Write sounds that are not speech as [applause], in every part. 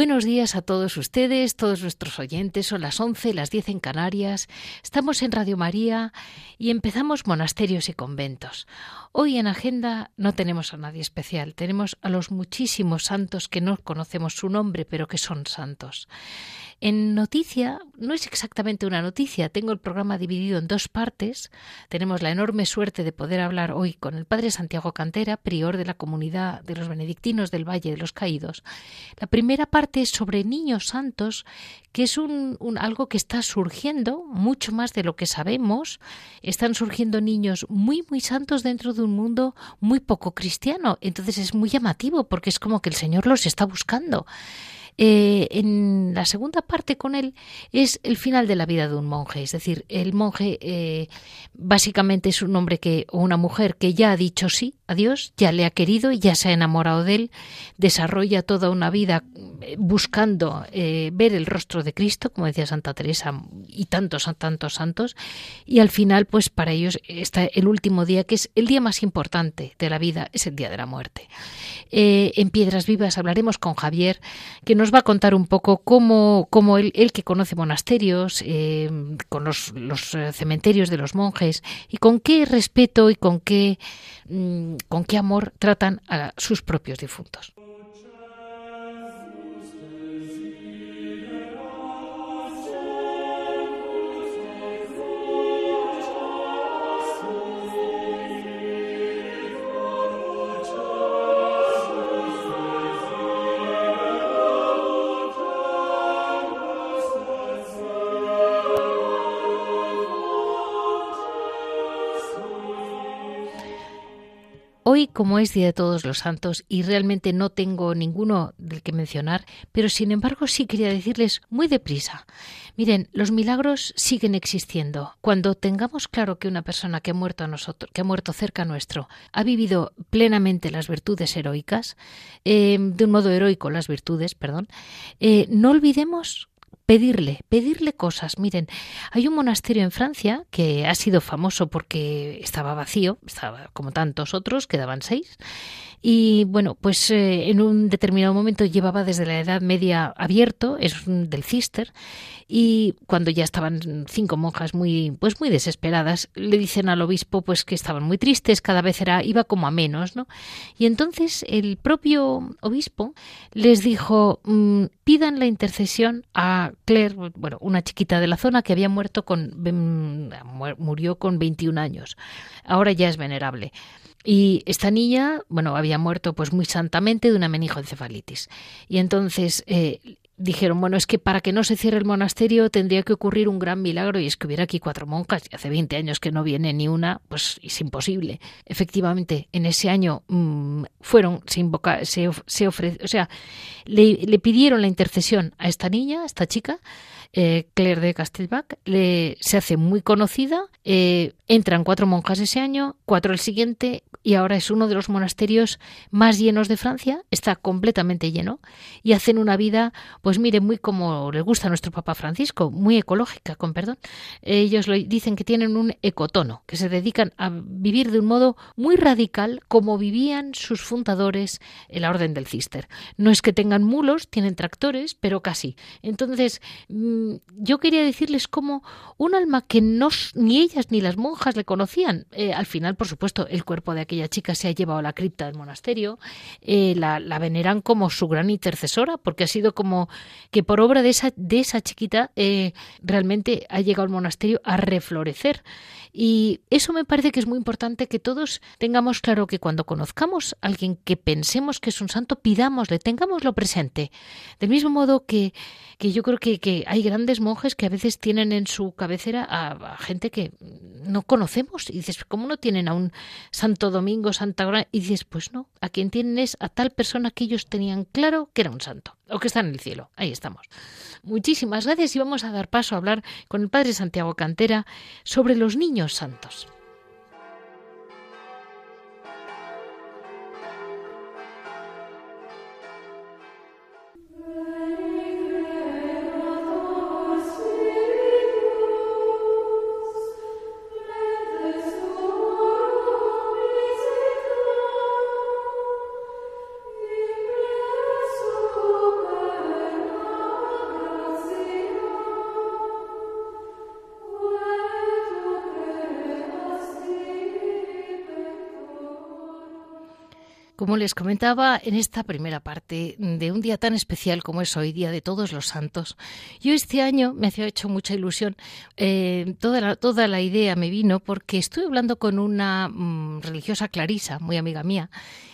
Buenos días a todos ustedes, todos nuestros oyentes. Son las 11, las 10 en Canarias. Estamos en Radio María y empezamos monasterios y conventos. Hoy en agenda no tenemos a nadie especial, tenemos a los muchísimos santos que no conocemos su nombre, pero que son santos. En noticia, no es exactamente una noticia, tengo el programa dividido en dos partes. Tenemos la enorme suerte de poder hablar hoy con el Padre Santiago Cantera, prior de la comunidad de los benedictinos del Valle de los Caídos. La primera parte sobre niños santos, que es un, algo que está surgiendo mucho más de lo que sabemos. Están surgiendo niños muy, muy santos dentro de un mundo muy poco cristiano. Entonces es muy llamativo porque es como que el Señor los está buscando. Eh, en la segunda parte con él es el final de la vida de un monje, es decir, el monje eh, básicamente es un hombre que o una mujer que ya ha dicho sí a Dios, ya le ha querido ya se ha enamorado de él, desarrolla toda una vida eh, buscando ver el rostro de Cristo, como decía Santa Teresa y tantos tantos santos, y al final pues para ellos está el último día que es el día más importante de la vida, es el día de la muerte. en Piedras Vivas hablaremos con Javier que nos va a contar un poco cómo, cómo él, que conoce monasterios, eh, con los, los, eh, cementerios de los monjes, y con qué respeto y con qué, mm, con qué amor tratan a sus propios difuntos. Como es Día de Todos los Santos, y realmente no tengo ninguno del que mencionar, pero sin embargo sí quería decirles muy deprisa. Miren, los milagros siguen existiendo. Cuando tengamos claro que una persona que ha muerto a nosotros, que ha muerto cerca nuestro, ha vivido plenamente las virtudes heroicas, eh, de un modo heroico las virtudes, perdón, eh, no olvidemos pedirle, pedirle cosas. Miren, hay un monasterio en Francia que ha sido famoso porque estaba vacío, estaba como tantos otros, quedaban seis, y bueno, pues eh, en un determinado momento llevaba desde la Edad Media abierto, es del Cister, y cuando ya estaban cinco monjas muy, pues muy desesperadas, le dicen al obispo pues que estaban muy tristes, cada vez era, iba como a menos, ¿no? Y entonces el propio obispo les dijo, mm, pidan la intercesión a Claire, bueno, una chiquita de la zona que había muerto con, mm, murió con 21 años, ahora ya es venerable. Y esta niña, bueno, había muerto pues muy santamente de una meningoencefalitis. Y entonces eh, dijeron, bueno, es que para que no se cierre el monasterio tendría que ocurrir un gran milagro y es que hubiera aquí cuatro monjas y hace 20 años que no viene ni una, pues es imposible. Efectivamente, en ese año mm, fueron, se invoca, se, se o sea, le, le pidieron la intercesión a esta niña, a esta chica, eh, Claire de Castelbac, le, se hace muy conocida, eh, entran cuatro monjas ese año, cuatro el siguiente, y ahora es uno de los monasterios más llenos de Francia, está completamente lleno, y hacen una vida, pues mire, muy como le gusta a nuestro Papa Francisco, muy ecológica, con perdón. Ellos lo, dicen que tienen un ecotono, que se dedican a vivir de un modo muy radical como vivían sus fundadores en la Orden del Cister. No es que tengan mulos, tienen tractores, pero casi. Entonces, yo quería decirles cómo un alma que no, ni ellas ni las monjas le conocían, eh, al final, por supuesto, el cuerpo de aquella chica se ha llevado a la cripta del monasterio, eh, la, la, veneran como su gran intercesora, porque ha sido como que por obra de esa, de esa chiquita eh, realmente ha llegado al monasterio a reflorecer. Y eso me parece que es muy importante que todos tengamos claro que cuando conozcamos a alguien que pensemos que es un santo, pidámosle, tengámoslo presente. Del mismo modo que, que yo creo que, que hay grandes monjes que a veces tienen en su cabecera a, gente que no conocemos. Y dices, ¿cómo no tienen a un Santo Domingo, Santa Gran? Y dices, pues no, a quien tienen es a tal persona que ellos tenían claro que era un santo o que está en el cielo. Ahí estamos. Muchísimas gracias y vamos a dar paso a hablar con el Padre Santiago Cantera sobre los niños santos. Como les comentaba en esta primera parte de un día tan especial como es hoy, Día de Todos los Santos, yo este año me hacía hecho mucha ilusión. Eh, toda, la, toda la idea me vino porque estuve hablando con una mm, religiosa clarisa, muy amiga mía,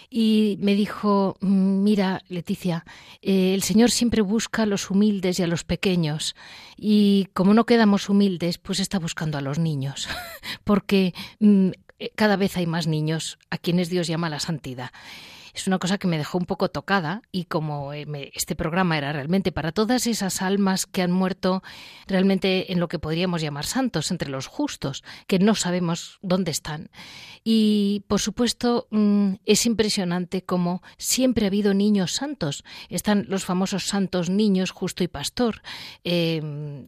y me dijo, mm, mira, Leticia, eh, el Señor siempre busca a los humildes y a los pequeños, y como no quedamos humildes, pues está buscando a los niños, [laughs] porque mm, cada vez hay más niños a quienes Dios llama la santidad es una cosa que me dejó un poco tocada y como eh, este programa era realmente para todas esas almas que han muerto realmente en lo que podríamos llamar santos, entre los justos, que no sabemos dónde están. Y por supuesto mm, es impresionante como siempre ha habido niños santos. Están los famosos santos niños justo y pastor, em,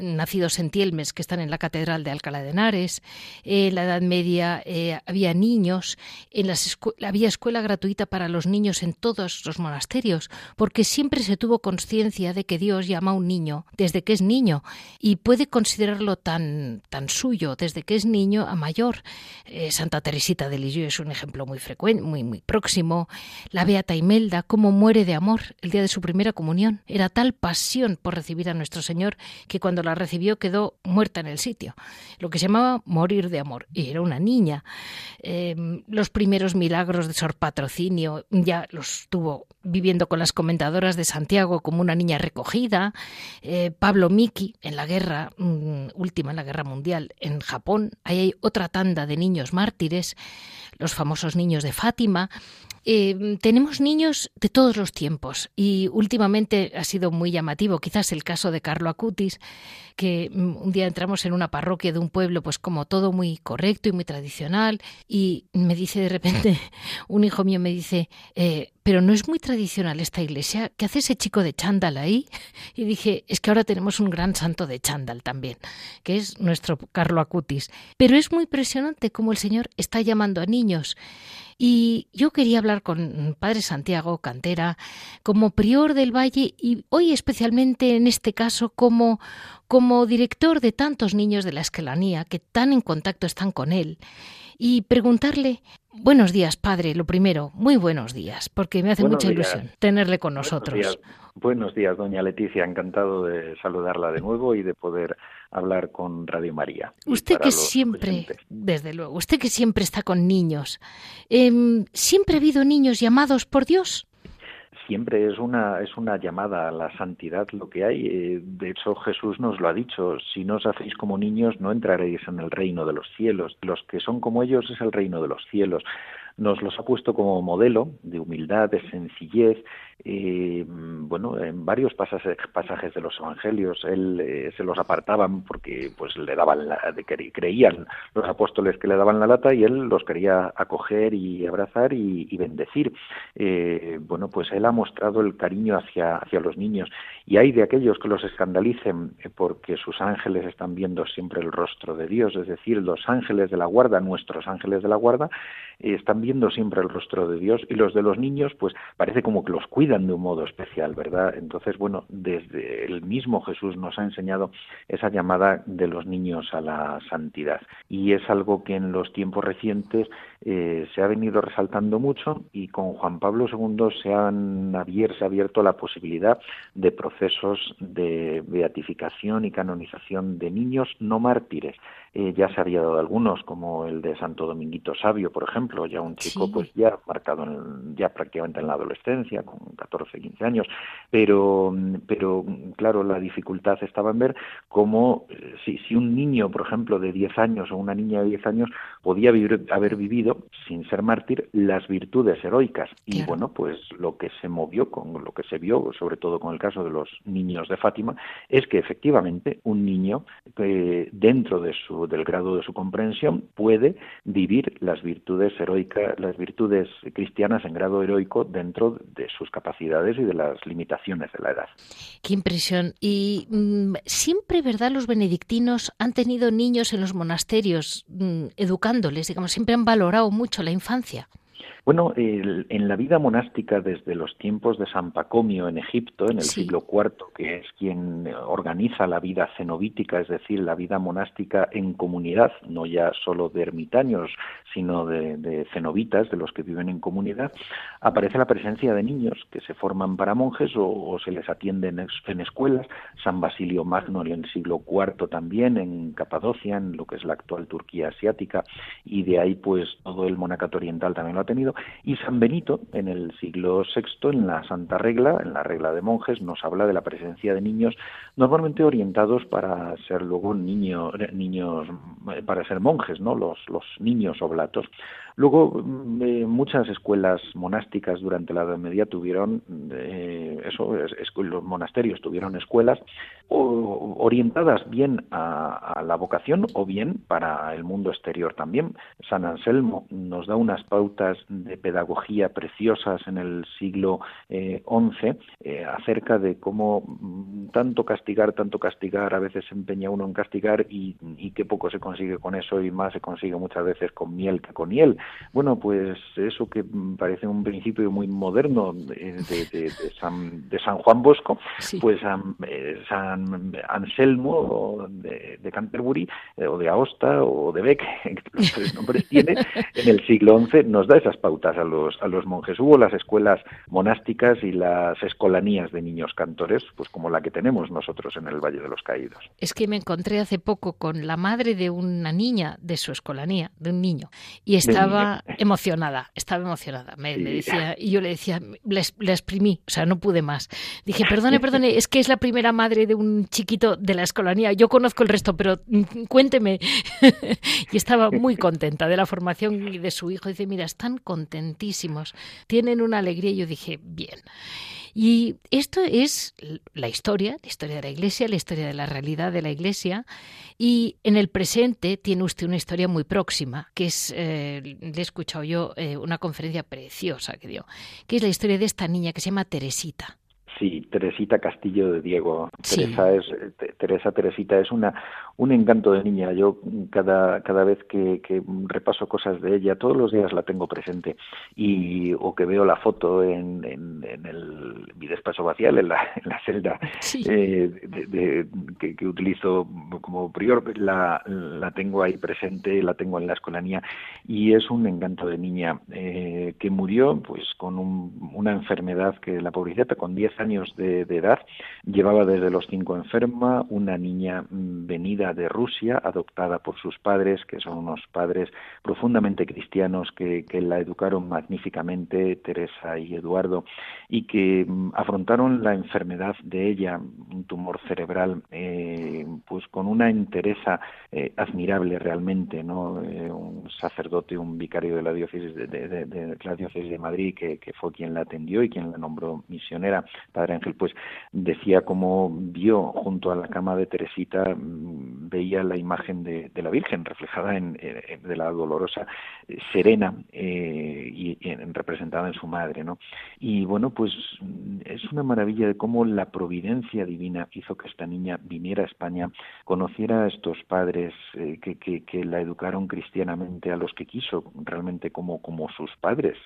nacidos en Tielmes, que están en la Catedral de Alcalá de Henares. en la Edad Media eh, había niños, en las había escuela gratuita para los niños en todos los monasterios, porque siempre se tuvo conciencia de que Dios llama a un niño desde que es niño y puede considerarlo tan, tan suyo desde que es niño a mayor. Eh, Santa Teresita de Lisieux es un ejemplo muy frecuente, muy, muy próximo. La Beata Imelda, cómo muere de amor el día de su primera comunión. Era tal pasión por recibir a nuestro Señor que cuando la recibió quedó muerta en el sitio. Lo que se llamaba morir de amor. Y era una niña. Eh, los primeros milagros de Sor Ya los tuvo viviendo con las comentadoras de Santiago como una niña recogida, eh, Pablo Miki en la guerra mm, última, en la guerra mundial en Japón, ahí hay otra tanda de niños mártires, los famosos niños de Fátima, eh, tenemos niños de todos los tiempos y últimamente ha sido muy llamativo, quizás el caso de Carlo Acutis, que mm, un día entramos en una parroquia de un pueblo, pues como todo muy correcto y muy tradicional, y me dice de repente, [laughs] un hijo mío me dice, eh, pero no es muy tradicional esta iglesia. ¿Qué hace ese chico de chándal ahí? [laughs] Y dije, es que ahora tenemos un gran santo de chándal también, que es nuestro Carlo Acutis. Pero es muy impresionante cómo el Señor está llamando a niños. Y yo quería hablar con Padre Santiago Cantera como prior del Valle y hoy especialmente en este caso como, como director de tantos niños de la esquelanía que tan en contacto están con él y preguntarle Buenos días, padre. Lo primero, muy buenos días, porque me hace mucha ilusión tenerle con nosotros. Buenos días. doña Leticia. Encantado de saludarla de nuevo y de poder hablar con Radio María. Usted que siempre, desde luego, usted que siempre está con niños, em, ¿siempre ha habido niños llamados por Dios? siempre es una es una llamada a la santidad lo que hay. Eh, de hecho, Jesús nos lo ha dicho: si no os hacéis como niños, no entraréis en el reino de los cielos. Los que son como ellos es el reino de los cielos. Nos los ha puesto como modelo de humildad, de sencillez, y bueno, en varios pasajes, de los evangelios él eh, se los apartaban porque pues le daban la, creían los apóstoles que le daban la lata y él los quería acoger y abrazar y, bendecir. Eh, bueno, pues él ha mostrado el cariño hacia, hacia los niños y hay de aquellos que los escandalicen eh, porque sus ángeles están viendo siempre el rostro de Dios, es decir, los ángeles de la guarda, nuestros ángeles de la guarda, están viendo siempre el rostro de Dios y los de los niños pues parece como que los cuidan de un modo especial, ¿verdad? Entonces, bueno, desde el mismo Jesús nos ha enseñado esa llamada de los niños a la santidad y es algo que en los tiempos recientes eh, se ha venido resaltando mucho y con Juan Pablo II se, han se ha abierto la posibilidad de procesos de beatificación y canonización de niños no mártires. Eh, ya se había dado algunos, como el de Santo Dominguito Sabio, por ejemplo, ya un chico pues ya marcado en, ya prácticamente en la adolescencia, con 14, 15 años, pero, pero claro, la dificultad estaba en ver cómo eh, si, si un niño, por ejemplo, de 10 años o una niña de 10 años podía vivir, haber vivido, sin ser mártir, las virtudes heroicas. Y bueno, pues lo que se movió, con lo que se vio, sobre todo con el caso de los niños de Fátima, es que efectivamente un niño eh, dentro de su del grado de su comprensión, puede vivir las virtudes heroicas, las virtudes cristianas en grado heroico dentro de sus capacidades y de las limitaciones de la edad. Qué impresión. Y mm, siempre, ¿verdad? Los benedictinos han tenido niños en los monasterios mm, educándoles, digamos, siempre han valorado mucho la infancia. Bueno, en la vida monástica desde los tiempos de San Pacomio en Egipto, en el siglo IV, que es quien organiza la vida cenobítica, es decir, la vida monástica en comunidad, no ya solo de ermitaños, sino de, cenobitas, de los que viven en comunidad, aparece la presencia de niños que se forman para monjes o, se les atiende en, escuelas. San Basilio Magno en el siglo IV también, en Capadocia, en lo que es la actual Turquía asiática, y de ahí pues todo el monacato oriental también lo ha tenido y San Benito, en el siglo VI, en la Santa Regla, en la regla de monjes, nos habla de la presencia de niños normalmente orientados para ser luego niños, niños para ser monjes, ¿no? Los, los niños oblatos. Luego, mm, eh, muchas escuelas monásticas durante la Edad Media tuvieron, eh, eso, los monasterios tuvieron escuelas orientadas bien a, la vocación o bien para el mundo exterior también. San Anselmo nos da unas pautas de pedagogía preciosas en el siglo XI eh, acerca de cómo mm, tanto castigar, tanto castigar, a veces se empeña uno en castigar y, y qué poco se consigue con eso y más se consigue muchas veces con miel que con hiel. Bueno, pues eso que parece un principio muy moderno de, San, Juan Bosco, pues eh, San, Anselmo de, Canterbury, eh, o de Aosta, o de Beck, [laughs] los tres nombres tiene, en el siglo XI nos da esas pautas a los, a los monjes. Hubo las escuelas monásticas y las escolanías de niños cantores, pues como la que tenemos nosotros en el Valle de los Caídos. Es que me encontré hace poco con la madre de una niña de su escolanía, de un niño, y estaba [laughs] emocionada, estaba emocionada. Me, decía, y yo le decía, le, exprimí, o sea, no pude más. Dije, [laughs] perdone, perdone, es que es la primera madre de un chiquito de la escolanía. Yo conozco el resto, pero mm, cuénteme. [laughs] y estaba muy contenta de la formación de su hijo. Dice, mira, están contentísimos, tienen una alegría. Y yo dije, bien. Y esto es la historia, la historia de la Iglesia, la historia de la realidad de la Iglesia. Y en el presente tiene usted una historia muy próxima, que es, eh, le he escuchado yo, eh, una conferencia preciosa que dio, que es la historia de esta niña que se llama Teresita. Sí, Teresita Castillo de Diego. Teresa es Teresa Teresita es una un encanto de niña. Yo cada cada vez que, repaso cosas de ella, todos los días la tengo presente y o que veo la foto en, en, el mi despacho vacial en la, en la celda eh, de, que, utilizo como prior, la, la tengo ahí presente, la tengo en la escolanía y es un encanto de niña eh, que murió pues con una enfermedad que la pobrecita con 10 años de, edad, llevaba desde los cinco enferma, una niña mm, venida de Rusia, adoptada por sus padres, que son unos padres profundamente cristianos que, la educaron magníficamente, Teresa y Eduardo, y que mm, afrontaron la enfermedad de ella, un tumor cerebral, eh, pues con una entereza eh, admirable realmente, ¿no? Eh, un sacerdote, un vicario de la diócesis de, la diócesis de Madrid, que, que, fue quien la atendió y quien la nombró misionera, Padre Ángel, pues decía cómo vio junto a la cama de Teresita, mm, veía la imagen de, la Virgen reflejada en, de la dolorosa eh, serena eh, y, representada en su madre, ¿no? Y bueno, pues es una maravilla de cómo la providencia divina hizo que esta niña viniera a España, conociera a estos padres eh, que, la educaron cristianamente, a los que quiso realmente como, sus padres,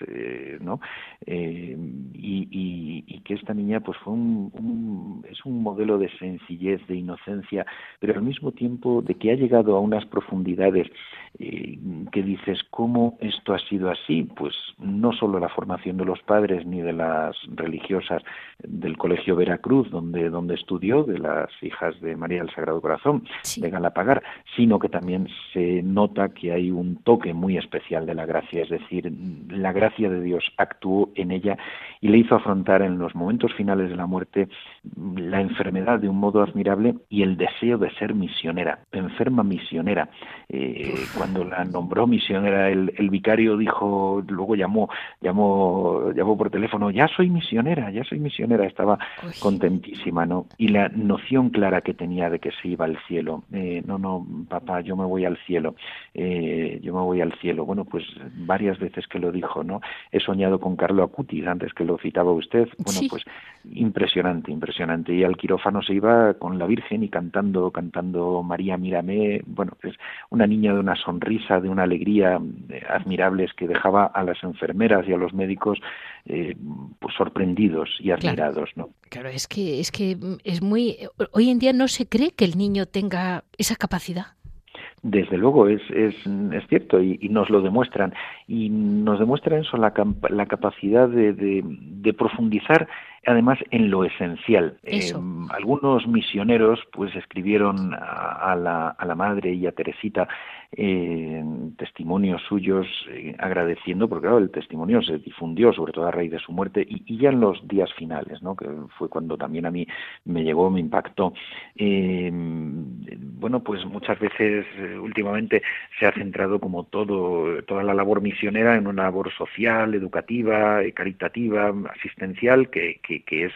¿no? y, que esta niña pues fue un, es un modelo de sencillez, de inocencia, pero al mismo tiempo de que ha llegado a unas profundidades eh, que dices, ¿cómo esto ha sido así? Pues no solo la formación de los padres ni de las religiosas del Colegio Veracruz, donde, donde estudió, de las hijas de María del Sagrado Corazón, de Galapagar, sino que también se nota que hay un toque muy especial de la gracia, es decir, la gracia de Dios actuó en ella y le hizo afrontar en los momentos finales de la muerte la enfermedad de un modo admirable y el deseo de ser misionera, enferma misionera. Eh, cuando la nombró misionera, el, el, vicario dijo, luego llamó, llamó, llamó por teléfono, ya soy misionera, ya soy misionera, estaba contentísima, ¿no? Y la noción clara que tenía de que se iba al cielo, eh, no, no, papá, yo me voy al cielo, eh, yo me voy al cielo. Bueno, pues varias veces que lo dijo, ¿no? He soñado con Carlo Acutis, antes que lo citaba usted, bueno, pues impresionante, impresionante. Y al quirófano se iba con la Virgen y cantando, cantando María, mírame, bueno, pues una niña de una sonrisa, de una alegría eh, admirables que dejaba a las enfermeras y a los médicos eh, pues sorprendidos y admirados, ¿no? Claro, es que es que es muy hoy en día no se cree que el niño tenga esa capacidad. Desde luego, es, es, es cierto y, nos lo demuestran. Y nos demuestran eso, la, la capacidad de, de, profundizar además en lo esencial. Eh, algunos misioneros pues escribieron a, la, a la madre y a Teresita eh, testimonios suyos eh, agradeciendo, porque claro, el testimonio se difundió sobre todo a raíz de su muerte y, ya en los días finales, ¿no? que fue cuando también a mí me llegó, me impactó. Eh, bueno, pues muchas veces últimamente se ha centrado como todo, toda la labor misionera en una labor social, educativa, caritativa, asistencial, que, que, que es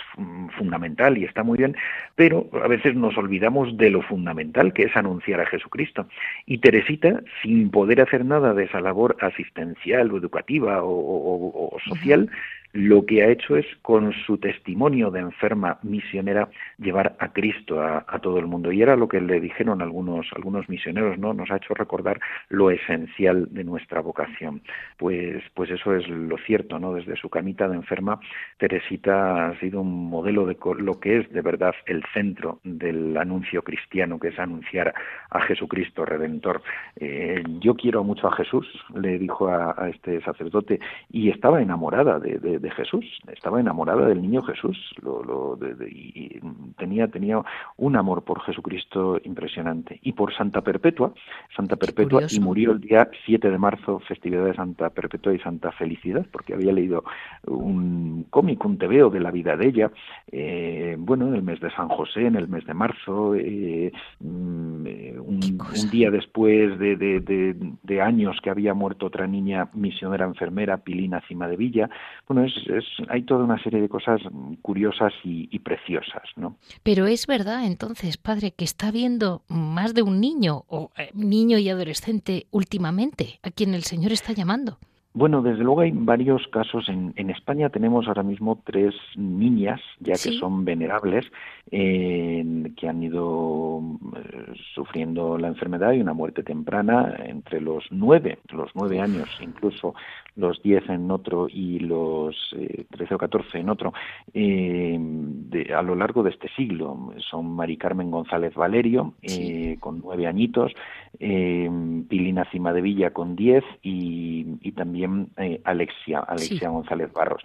fundamental y está muy bien, pero a veces nos olvidamos de lo fundamental que es anunciar a Jesucristo. Y Teresita sin poder hacer nada de esa labor asistencial o educativa o, social, lo que ha hecho es, con su testimonio de enferma misionera, llevar a Cristo a, todo el mundo. Y era lo que le dijeron algunos, algunos misioneros, ¿no? Nos ha hecho recordar lo esencial de nuestra vocación. Pues, pues eso es lo cierto, ¿no? Desde su camita de enferma, Teresita ha sido un modelo de lo que es de verdad el centro del anuncio cristiano, que es anunciar a Jesucristo Redentor. Eh, yo quiero mucho a Jesús, le dijo a, este sacerdote, y estaba enamorada de de Jesús, estaba enamorada del niño Jesús lo, y tenía, tenía un amor por Jesucristo impresionante. Y por Santa Perpetua, Santa Perpetua, y murió el día 7 de marzo, festividad de Santa Perpetua y Santa Felicidad, porque había leído un cómic, un tebeo de la vida de ella, eh, bueno, en el mes de San José, en el mes de marzo, eh, mm, eh, un, día después de, de, años que había muerto otra niña misionera enfermera, Pilina Cima de Villa. Bueno, es hay toda una serie de cosas curiosas y, preciosas, ¿no? Pero es verdad, entonces, padre, que está viendo más de un niño o eh, niño y adolescente últimamente a quien el Señor está llamando. Bueno, desde luego hay varios casos. En, en España tenemos ahora mismo tres niñas, ya que son venerables, que han ido eh, sufriendo la enfermedad y una muerte temprana entre los nueve, los nueve años, incluso los diez en otro y los eh, trece o catorce en otro, eh, a lo largo de este siglo. Son Mari Carmen González Valerio, con nueve añitos, Pilina Cima de Villa con diez y, y también eh, Alexia, Alexia González Barros.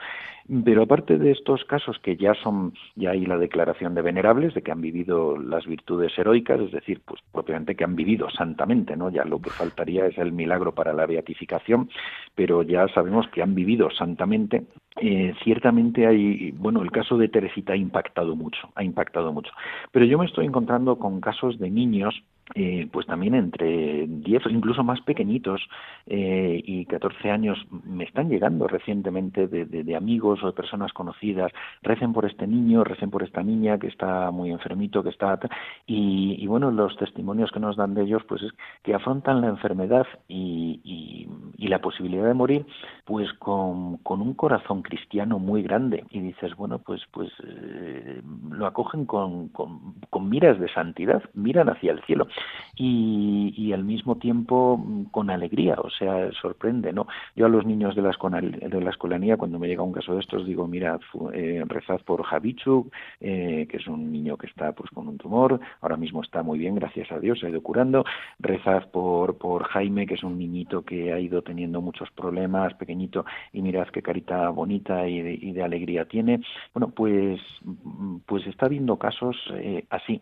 Pero aparte de estos casos que ya son, ya hay la declaración de venerables, de que han vivido las virtudes heroicas, es decir, pues propiamente que han vivido santamente, ¿no? Ya lo que faltaría es el milagro para la beatificación, pero ya sabemos que han vivido santamente. Eh, ciertamente hay, bueno, el caso de Teresita ha impactado mucho, ha impactado mucho. Pero yo me estoy encontrando con casos de niños eh, pues también entre 10 o incluso más pequeñitos eh, y 14 años me están llegando recientemente de, amigos o de personas conocidas, recen por este niño, recen por esta niña que está muy enfermito, que está... Y, bueno, los testimonios que nos dan de ellos pues es que afrontan la enfermedad y, la posibilidad de morir pues con, un corazón cristiano muy grande. Y dices, bueno, pues, pues eh, lo acogen con, con miras de santidad, miran hacia el cielo y, al mismo tiempo mm, con alegría, o sea, sorprende, ¿no? Yo a los niños de la, de la escolanía, cuando me llega un caso de estos, digo, mira, eh, rezad por Javichuk, eh, que es un niño que está pues con un tumor, ahora mismo está muy bien, gracias a Dios, se ha ido curando, rezad por, por Jaime, que es un niñito que ha ido teniendo muchos problemas, pequeñito, y mirad qué carita bonita y de, alegría tiene. Bueno, pues, mm, pues está habiendo casos eh, así.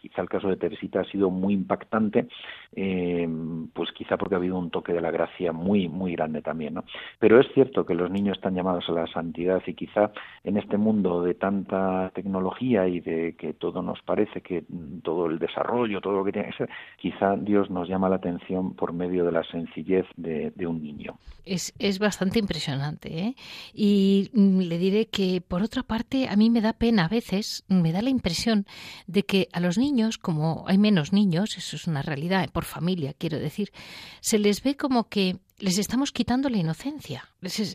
quizá el caso de Teresita ha sido muy impactante, eh, pues quizá porque ha habido un toque de la gracia muy, muy grande también, ¿no? Pero es cierto que los niños están llamados a la santidad y quizá en este mundo de tanta tecnología y de que todo nos parece que todo el desarrollo, todo lo que tiene que ser, quizá Dios nos llama la atención por medio de la sencillez de, un niño. Es, es bastante impresionante, ¿eh? Y mm, le diré que, por otra parte, a mí me da pena a veces, me da la impresión de que a los niños, como hay menos niños, eso es una realidad, por familia, quiero decir, se les ve como que les estamos quitando la inocencia.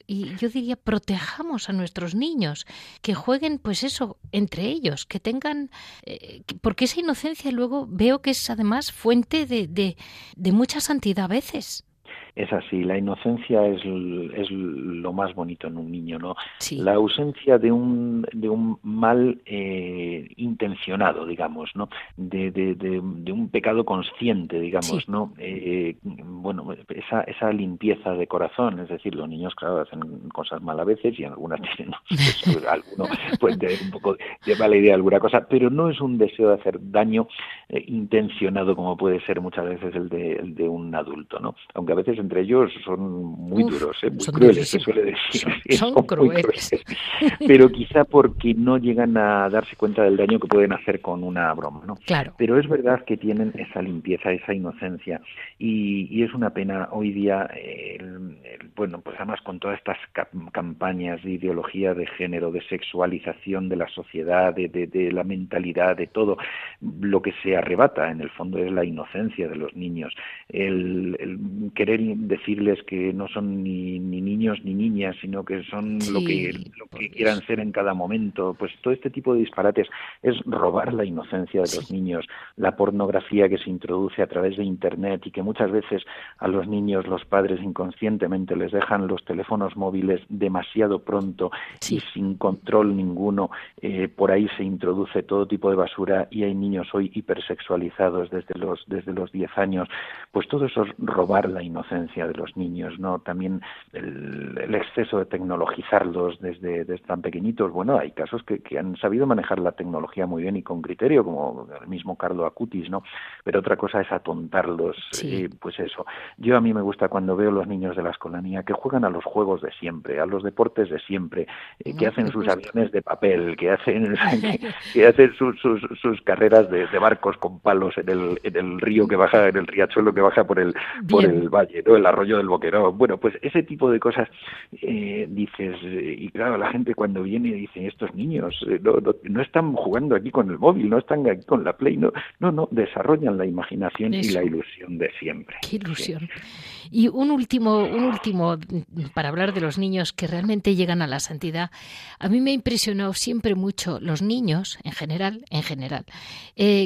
Y yo diría, protejamos a nuestros niños, que jueguen, pues eso, entre ellos, que tengan. Eh, porque esa inocencia luego veo que es además fuente de, de, de mucha santidad a veces es así, la inocencia es, es lo más bonito en un niño, ¿no? La ausencia de un, de un mal eh, intencionado, digamos, ¿no? De, de, de, un pecado consciente, digamos, ¿no? Eh, bueno, esa, esa limpieza de corazón, es decir, los niños, claro, hacen cosas mal a veces y algunas [laughs] tienen, pues, alguno puede tener un poco de mala idea alguna cosa, pero no es un deseo de hacer daño eh, intencionado como puede ser muchas veces el de, el de un adulto, ¿no? Aunque a veces entre ellos son muy duros, ¿eh? muy crueles, se suele decir. Son, [laughs] crueles. Pero quizá porque no llegan a darse cuenta del daño que pueden hacer con una broma, ¿no? Claro. Pero es verdad que tienen esa limpieza, esa inocencia, y, es una pena hoy día, bueno, pues además con todas estas campañas de ideología de género, de sexualización de la sociedad, de, de la mentalidad, de todo, lo que se arrebata en el fondo es la inocencia de los niños, el, el querer decirles que no son ni, ni niños ni niñas, sino que son lo que, lo que quieran ser en cada momento. Pues todo este tipo de disparates es robar la inocencia de los niños, la pornografía que se introduce a través de Internet y que muchas veces a los niños los padres inconscientemente les dejan los teléfonos móviles demasiado pronto y sin control ninguno. Eh, por ahí se introduce todo tipo de basura y hay niños hoy hipersexualizados desde los desde los 10 años. Pues todo eso es robar la inocencia de los niños, ¿no? También el, exceso de tecnologizarlos desde, tan pequeñitos. Bueno, hay casos que, han sabido manejar la tecnología muy bien y con criterio, como el mismo Carlo Acutis, ¿no? Pero otra cosa es atontarlos, sí. pues eso. Yo a mí me gusta cuando veo los niños de la escolanía que juegan a los juegos de siempre, a los deportes de siempre, eh, que hacen sus aviones de papel, que hacen, [laughs] que, hacen sus, sus, carreras de, barcos con palos en el, en el río que baja, en el riachuelo que baja por el, por el valle, ¿no? El arroyo del Boquerón. Bueno, pues ese tipo de cosas eh, dices, eh, y claro, la gente cuando viene dice, estos niños eh, no, no, están jugando aquí con el móvil, no están aquí con la Play, no, no, no desarrollan la imaginación y la ilusión de siempre. Qué ilusión. Y un último, un último, para hablar de los niños que realmente llegan a la santidad, a mí me ha impresionado siempre mucho los niños, en general, en general,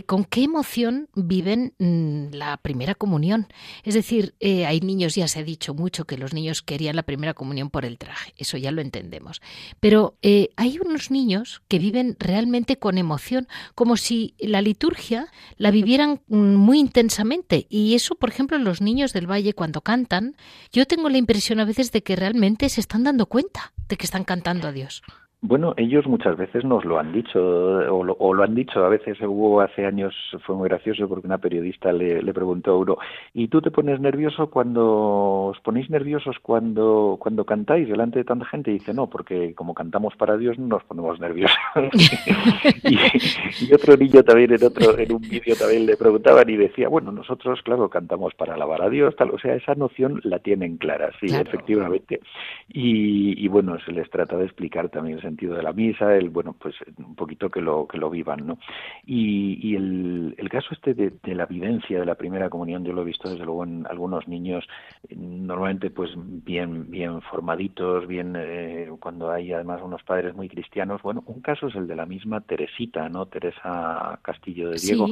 con qué emoción viven mm, la primera comunión. Es decir, hay niños, ya se ha dicho mucho que los niños querían la primera comunión por el traje, eso ya lo entendemos. Pero eh, hay unos niños que viven realmente con emoción, como si la liturgia la vivieran muy intensamente. Y eso, por ejemplo, los niños del valle cuando cantan, yo tengo la impresión a veces de que realmente se están dando cuenta de que están cantando a Dios. Bueno, ellos muchas veces nos lo han dicho, o lo, han dicho, a veces hubo hace años, fue muy gracioso porque una periodista le, preguntó a uno, ¿y tú te pones nervioso cuando, os ponéis nerviosos cuando, cuando cantáis delante de tanta gente? Y dice, no, porque como cantamos para Dios no nos ponemos nerviosos. [laughs] y, otro niño también en otro, en un vídeo también le preguntaban y decía, bueno, nosotros, claro, cantamos para alabar a Dios, tal, o sea, esa noción la tienen clara, sí, efectivamente. Y, y bueno, se les trata de explicar también sentido de la misa, el bueno, pues un poquito que lo que lo vivan, ¿no? Y, el, el, caso este de, la vivencia de la primera comunión, yo lo he visto desde luego en algunos niños, normalmente pues bien bien formaditos, bien eh, cuando hay además unos padres muy cristianos. Bueno, un caso es el de la misma Teresita, ¿no? Teresa Castillo de Diego.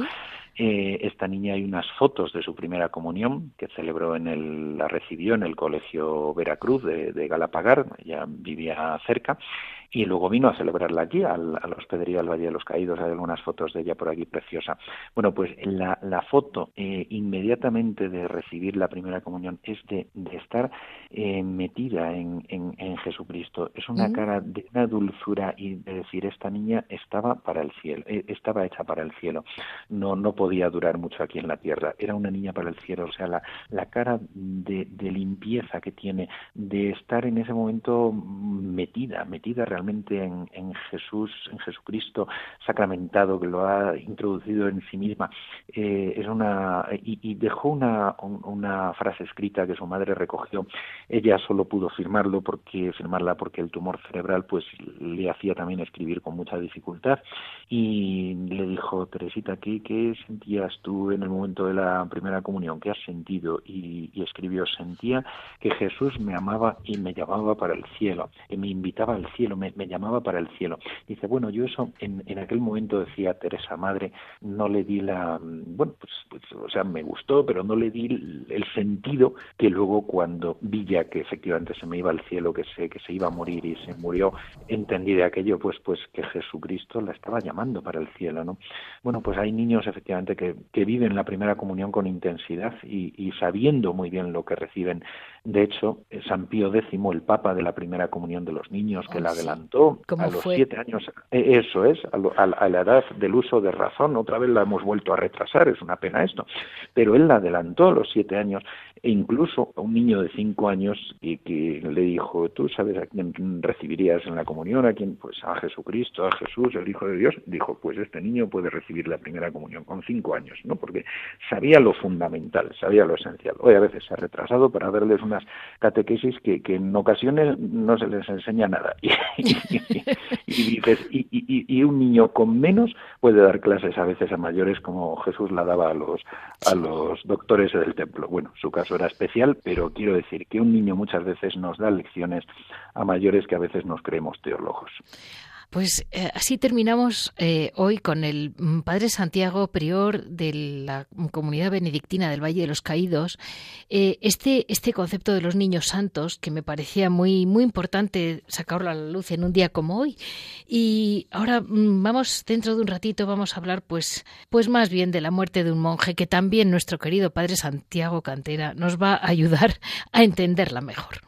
Eh, esta niña hay unas fotos de su primera comunión que celebró en el, la recibió en el colegio Veracruz de, de Galapagar, ya vivía cerca y luego vino a celebrarla aquí, al, la hospedería del Valle de los Caídos, hay algunas fotos de ella por aquí preciosa. Bueno, pues la, la foto eh, inmediatamente de recibir la primera comunión es de, de estar eh, metida en, en, Jesucristo, es una cara de una dulzura y de decir, esta niña estaba para el cielo, eh, estaba hecha para el cielo, no, no podía durar mucho aquí en la tierra, era una niña para el cielo, o sea, la, la cara de, de limpieza que tiene, de estar en ese momento metida, metida realmente realmente en, Jesús, en Jesucristo sacramentado, que lo ha introducido en sí misma, eh, es una y, dejó una, una frase escrita que su madre recogió. Ella solo pudo firmarlo porque firmarla porque el tumor cerebral pues le hacía también escribir con mucha dificultad y le dijo Teresita ¿qué, qué sentías tú en el momento de la primera comunión? ¿Qué has sentido? Y, escribió sentía que Jesús me amaba y me llamaba para el cielo, y me invitaba al cielo, me, me, llamaba para el cielo. Dice, bueno, yo eso en, en aquel momento decía Teresa Madre, no le di la, bueno, pues, pues, o sea, me gustó, pero no le di el, sentido que luego cuando vi ya que efectivamente se me iba al cielo, que se, que se iba a morir y se murió, entendí de aquello, pues, pues que Jesucristo la estaba llamando para el cielo, ¿no? Bueno, pues hay niños efectivamente que, que viven la primera comunión con intensidad y, y sabiendo muy bien lo que reciben. De hecho, San Pío X, el Papa de la primera comunión de los niños, que la adelantó, a los siete años. Eh, eso es, a, la edad del uso de razón. Otra vez la hemos vuelto a retrasar, es una pena esto. Pero él la adelantó a los siete años e incluso a un niño de cinco años y que le dijo, tú sabes a quién recibirías en la comunión, a quién, pues a Jesucristo, a Jesús, el Hijo de Dios, dijo, pues este niño puede recibir la primera comunión con cinco años, ¿no? Porque sabía lo fundamental, sabía lo esencial. Hoy a veces se ha retrasado para darles unas catequesis que, que en ocasiones no se les enseña nada. [laughs] y, [laughs] dices, y, y, un niño con menos puede dar clases a veces a mayores como Jesús la daba a los, a los doctores del templo. Bueno, su caso era especial, pero quiero decir que un niño muchas veces nos da lecciones a mayores que a veces nos creemos teólogos. Pues eh, así terminamos eh, hoy con el mm, Padre Santiago, prior de la comunidad benedictina del Valle de los Caídos, eh, este, este concepto de los niños santos que me parecía muy, muy importante sacarlo a la luz en un día como hoy. Y ahora mm, vamos, dentro de un ratito, vamos a hablar pues, pues más bien de la muerte de un monje que también nuestro querido Padre Santiago Cantera nos va a ayudar [laughs] a entenderla mejor.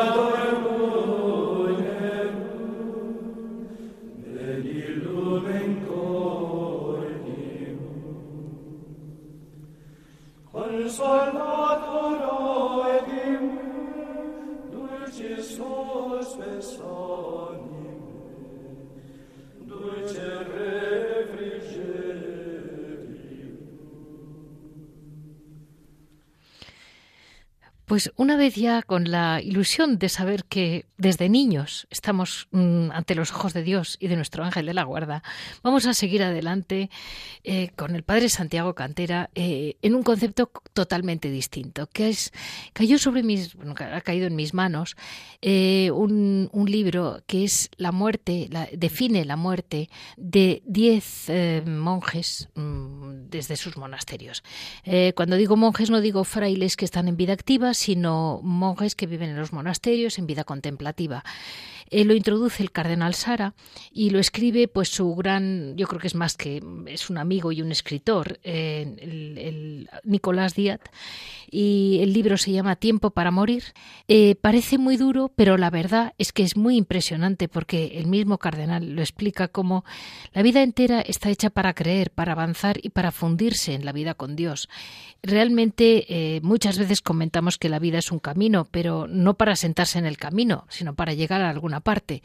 Pues una vez ya con la ilusión de saber que desde niños estamos mm, ante los ojos de Dios y de nuestro ángel de la guarda, vamos a seguir adelante eh, con el Padre Santiago Cantera eh, en un concepto totalmente distinto, que es cayó sobre mis, bueno, ha caído en mis manos eh, un, libro que es la muerte, define la muerte de diez monjes mm, desde sus monasterios. Cuando digo monjes no digo frailes que están en vida activa, sino monjes que viven en los monasterios en vida contemplativa. Eh, lo introduce el cardenal Sara y lo escribe pues su gran, yo creo que es más que es un amigo y un escritor, eh, el, Nicolás Díaz, y el libro se llama Tiempo para morir. Eh, parece muy duro, pero la verdad es que es muy impresionante porque el mismo cardenal lo explica como la vida entera está hecha para creer, para avanzar y para fundirse en la vida con Dios. Realmente muchas veces comentamos que la vida es un camino, pero no para sentarse en el camino, sino para llegar a alguna parte.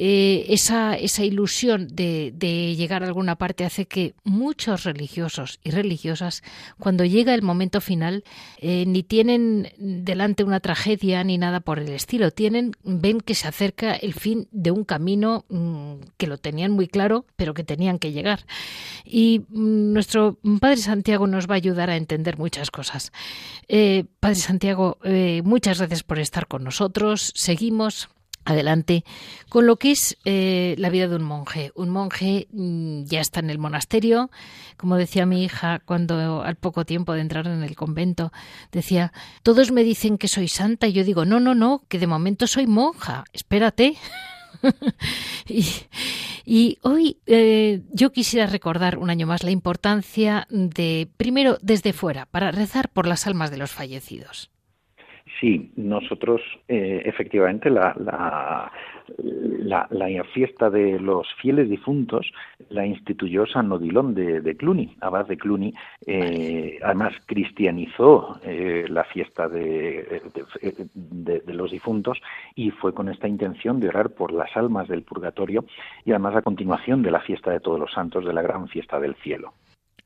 Eh, esa, esa, ilusión de, llegar a alguna parte hace que muchos religiosos y religiosas, cuando llega el momento final, eh, ni tienen delante una tragedia ni nada por el estilo. Tienen, ven que se acerca el fin de un camino mm, que lo tenían muy claro, pero que tenían que llegar. Y mm, nuestro Padre Santiago nos va a ayudar a entender muchas cosas. Eh, Padre Santiago, muchas gracias por estar con nosotros. Seguimos adelante con lo que es eh, la vida de un monje. Un monje mm, ya está en el monasterio, como decía mi hija cuando al poco tiempo de entrar en el convento, decía, todos me dicen que soy santa y yo digo, no, no, no, que de momento soy monja, espérate. [laughs] y, hoy eh, yo quisiera recordar un año más la importancia de, primero, desde fuera, para rezar por las almas de los fallecidos. Sí, nosotros eh, efectivamente la, la, la, fiesta de los fieles difuntos la instituyó San Odilon de, de Cluny, abad de Cluny. Eh, además cristianizó eh, la fiesta de, de, los difuntos y fue con esta intención de orar por las almas del purgatorio y además a continuación de la fiesta de todos los santos de la gran fiesta del cielo.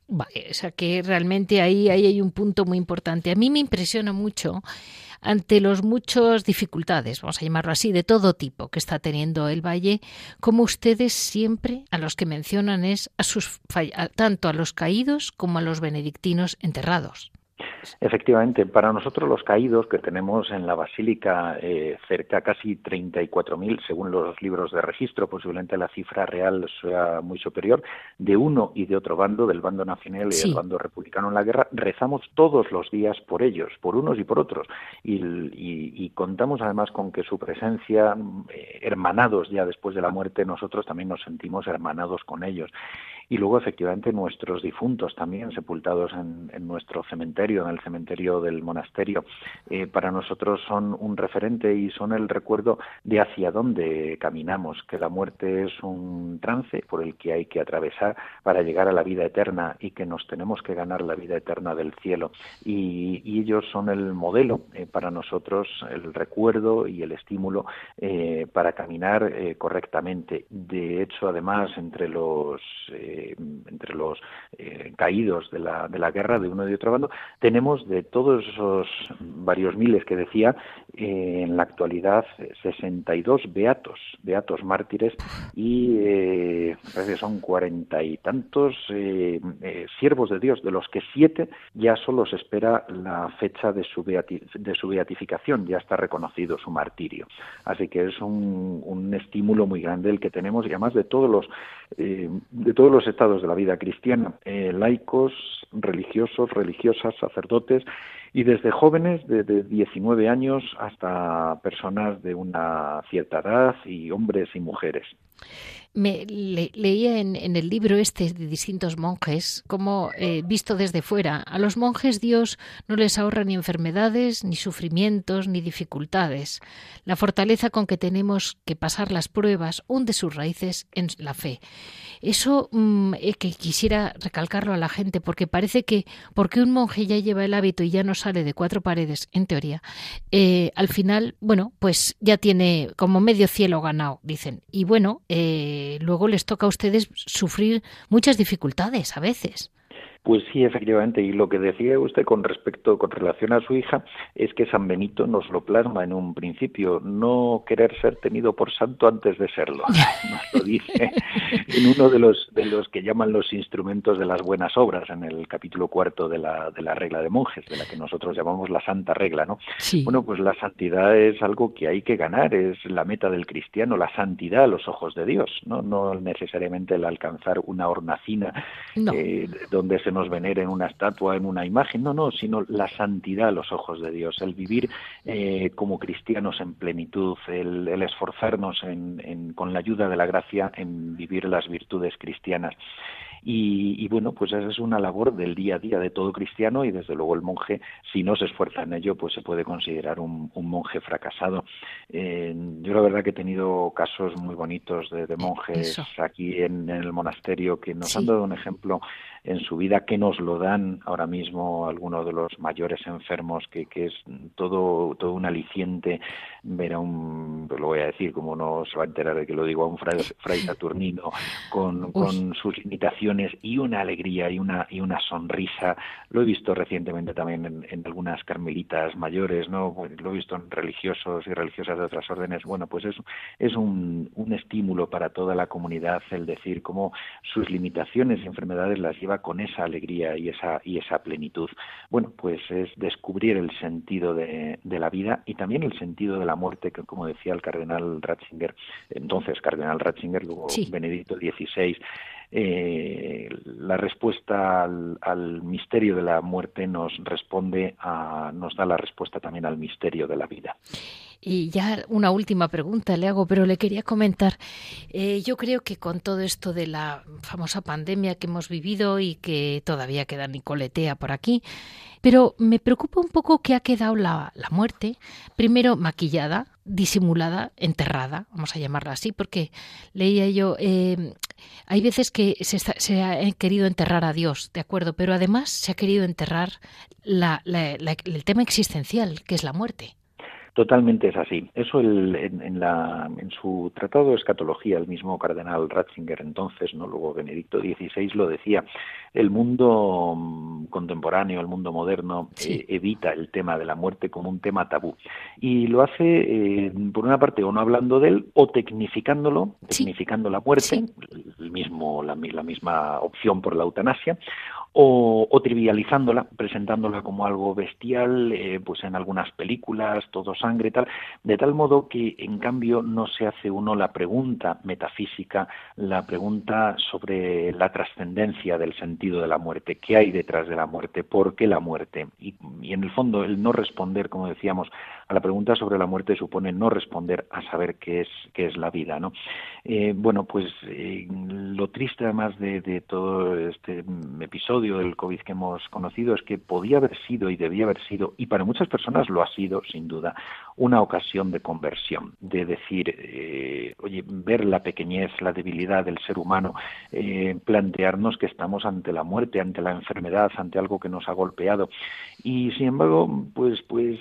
Vale, o sea que realmente ahí, ahí hay un punto muy importante. A mí me impresiona mucho ante los muchas dificultades, vamos a llamarlo así, de todo tipo que está teniendo el Valle, como ustedes siempre a los que mencionan es a sus tanto a los caídos como a los benedictinos enterrados. Efectivamente, para nosotros los caídos que tenemos en la basílica eh, cerca casi 34.000, según los libros de registro, posiblemente la cifra real sea muy superior, de uno y de otro bando, del bando nacional y del bando republicano en la guerra, rezamos todos los días por ellos, por unos y por otros. Y, contamos además con que su presencia, eh, hermanados ya después de la muerte, nosotros también nos sentimos hermanados con ellos y luego efectivamente nuestros difuntos también sepultados en, nuestro cementerio, en el cementerio del monasterio, eh, para nosotros son un referente y son el recuerdo de hacia dónde caminamos, que la muerte es un trance por el que hay que atravesar para llegar a la vida eterna y que nos tenemos que ganar la vida eterna del cielo. Y, ellos son el modelo eh, para nosotros, el recuerdo y el estímulo eh, para caminar correctamente. De hecho, además, entre los eh, entre los eh, caídos de la, de la guerra de uno y otro bando, tenemos de todos esos varios miles que decía, eh, en la actualidad 62 beatos, beatos mártires, y parece que son cuarenta y tantos siervos de Dios, de los que siete ya solo se espera la fecha de su, de su beatificación, ya está reconocido su martirio. Así que es un, un estímulo muy grande el que tenemos y además de todos los de todos los estados de la vida cristiana, eh, laicos, religiosos, religiosas, sacerdotes, y desde jóvenes de, 19 años hasta personas de una cierta edad y hombres y mujeres. Me leía en, el libro este de distintos monjes como, eh, visto desde fuera, a los monjes Dios no les ahorra ni enfermedades, ni sufrimientos, ni dificultades. La fortaleza con que tenemos que pasar las pruebas hunde sus raíces en la fe. Eso mm, eh, que quisiera recalcarlo a la gente, porque parece que porque un monje ya lleva el hábito y ya no sale de cuatro paredes, en teoría, eh, al final, bueno, pues ya tiene como medio cielo ganado, dicen. Y bueno, eh, luego les toca a ustedes sufrir muchas dificultades a veces. Pues sí, efectivamente. Y lo que decía usted con respecto, con relación a su hija, es que San Benito nos lo plasma en un principio, no querer ser tenido por santo antes de serlo. [laughs] Nos lo dice en uno de los de los que llaman los instrumentos de las buenas obras, en el capítulo cuarto de la, de la regla de monjes, de la que nosotros llamamos la santa regla, ¿no? Bueno, pues la santidad es algo que hay que ganar, es la meta del cristiano, la santidad a los ojos de Dios, no, no necesariamente el alcanzar una hornacina eh, donde se se nos venere en una estatua, en una imagen, no, no, sino la santidad a los ojos de Dios, el vivir eh, como cristianos en plenitud, el, esforzarnos con la ayuda de la gracia en vivir las virtudes cristianas. Y, bueno, pues esa es una labor del día a día de todo cristiano y desde luego el monje, si no se esfuerza en ello, pues se puede considerar un, monje fracasado. Eh, yo la verdad que he tenido casos muy bonitos de, monjes aquí en, el monasterio que nos han dado un ejemplo en su vida que nos lo dan ahora mismo algunos de los mayores enfermos que, que es todo todo un aliciente ver a un pues lo voy a decir como no se va a enterar de que lo digo a un fray, saturnino con, con sus limitaciones y una alegría y una y una sonrisa. Lo he visto recientemente también en, algunas carmelitas mayores no pues lo he visto en religiosos y religiosas de otras órdenes. Bueno pues es es un, un estímulo para toda la comunidad el decir cómo sus limitaciones y enfermedades las lleva con esa alegría y esa, y esa plenitud. Bueno, pues es descubrir el sentido de, la vida y también el sentido de la muerte, que como decía el cardenal Ratzinger, entonces cardenal Ratzinger, luego Benedicto XVI, eh, la respuesta al, misterio de la muerte nos responde a, nos da la respuesta también al misterio de la vida. Y ya una última pregunta le hago, pero le quería comentar. Eh, yo creo que con todo esto de la famosa pandemia que hemos vivido y que todavía queda Nicoletea por aquí, pero me preocupa un poco que ha quedado la, la muerte, primero maquillada, disimulada, enterrada, vamos a llamarla así, porque leía yo, eh, hay veces que se, se, ha querido enterrar a Dios, de acuerdo, pero además se ha querido enterrar el tema existencial, que es la muerte. Totalmente es así. Eso el, en, la, en, su tratado de escatología, el mismo cardenal Ratzinger entonces, no luego Benedicto XVI lo decía, el mundo mm, contemporáneo, el mundo moderno eh, evita el tema de la muerte como un tema tabú. Y lo hace eh, por una parte o no hablando de él o tecnificándolo, tecnificando la muerte, el mismo la, la misma opción por la eutanasia o, trivializándola, presentándola como algo bestial, eh, pues en algunas películas, todo sangre tal, de tal modo que en cambio no se hace uno la pregunta metafísica, la pregunta sobre la trascendencia del sentido de la muerte, qué hay detrás de la muerte, por qué la muerte, y, en el fondo el no responder, como decíamos, la pregunta sobre la muerte supone no responder a saber qué es, qué es la vida. ¿no? Eh, bueno, pues eh, lo triste además de, todo este episodio del COVID que hemos conocido es que podía haber sido y debía haber sido, y para muchas personas lo ha sido sin duda, una ocasión de conversión, de decir, eh, oye, ver la pequeñez, la debilidad del ser humano, plantearnos que estamos ante la muerte, ante la enfermedad, ante algo que nos ha golpeado. Y sin embargo, pues, pues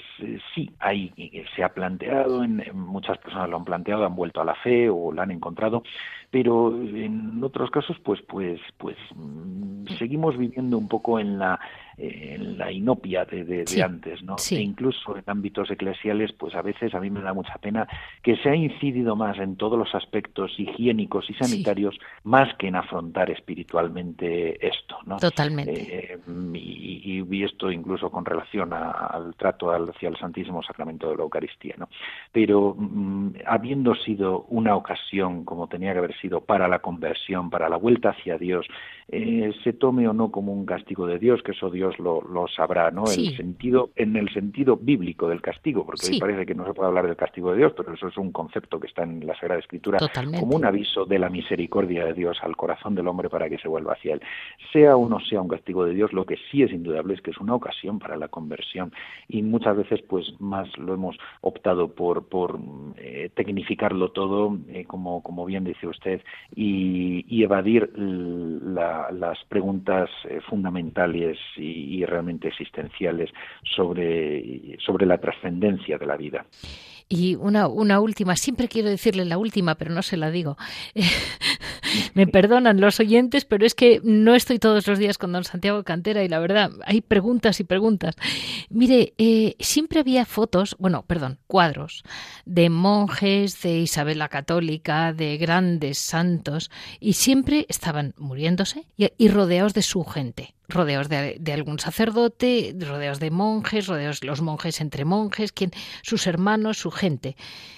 sí, hay y, se ha planteado, en, muchas personas lo han planteado, han vuelto a la fe o la han encontrado, pero en otros casos, pues, pues, pues mm, seguimos viviendo un poco en la en la inopia de, antes, ¿no? E incluso en ámbitos eclesiales, pues a veces a mí me da mucha pena que se ha incidido más en todos los aspectos higiénicos y sanitarios más que en afrontar espiritualmente esto, ¿no? Totalmente. Eh, y, y, esto incluso con relación al trato hacia el Santísimo Sacramento de la Eucaristía, ¿no? Pero mm, habiendo sido una ocasión, como tenía que haber sido, para la conversión, para la vuelta hacia Dios, eh, se tome o no como un castigo de Dios, que eso Dios lo, sabrá, ¿no? El sentido, en el sentido bíblico del castigo, porque hoy parece que no se puede hablar del castigo de Dios, pero eso es un concepto que está en la Sagrada Escritura como un aviso de la misericordia de Dios al corazón del hombre para que se vuelva hacia él. Sea o no sea un castigo de Dios, lo que sí es indudable es que es una ocasión para la conversión y muchas veces pues más lo hemos optado por, por eh, tecnificarlo todo, eh, como, como bien dice usted, y, evadir las preguntas eh, fundamentales y, realmente existenciales sobre, sobre la trascendencia de la vida. Y una, una última, siempre quiero decirle la última, pero no se la digo. [laughs] Me perdonan los oyentes, pero es que no estoy todos los días con don Santiago Cantera y la verdad, hay preguntas y preguntas. Mire, eh, siempre había fotos, bueno, perdón, cuadros de monjes, de Isabel la Católica, de grandes santos, y siempre estaban muriéndose y rodeados de su gente rodeados de, algún sacerdote, rodeados de monjes, rodeados los monjes entre monjes, quien, sus hermanos, su gente.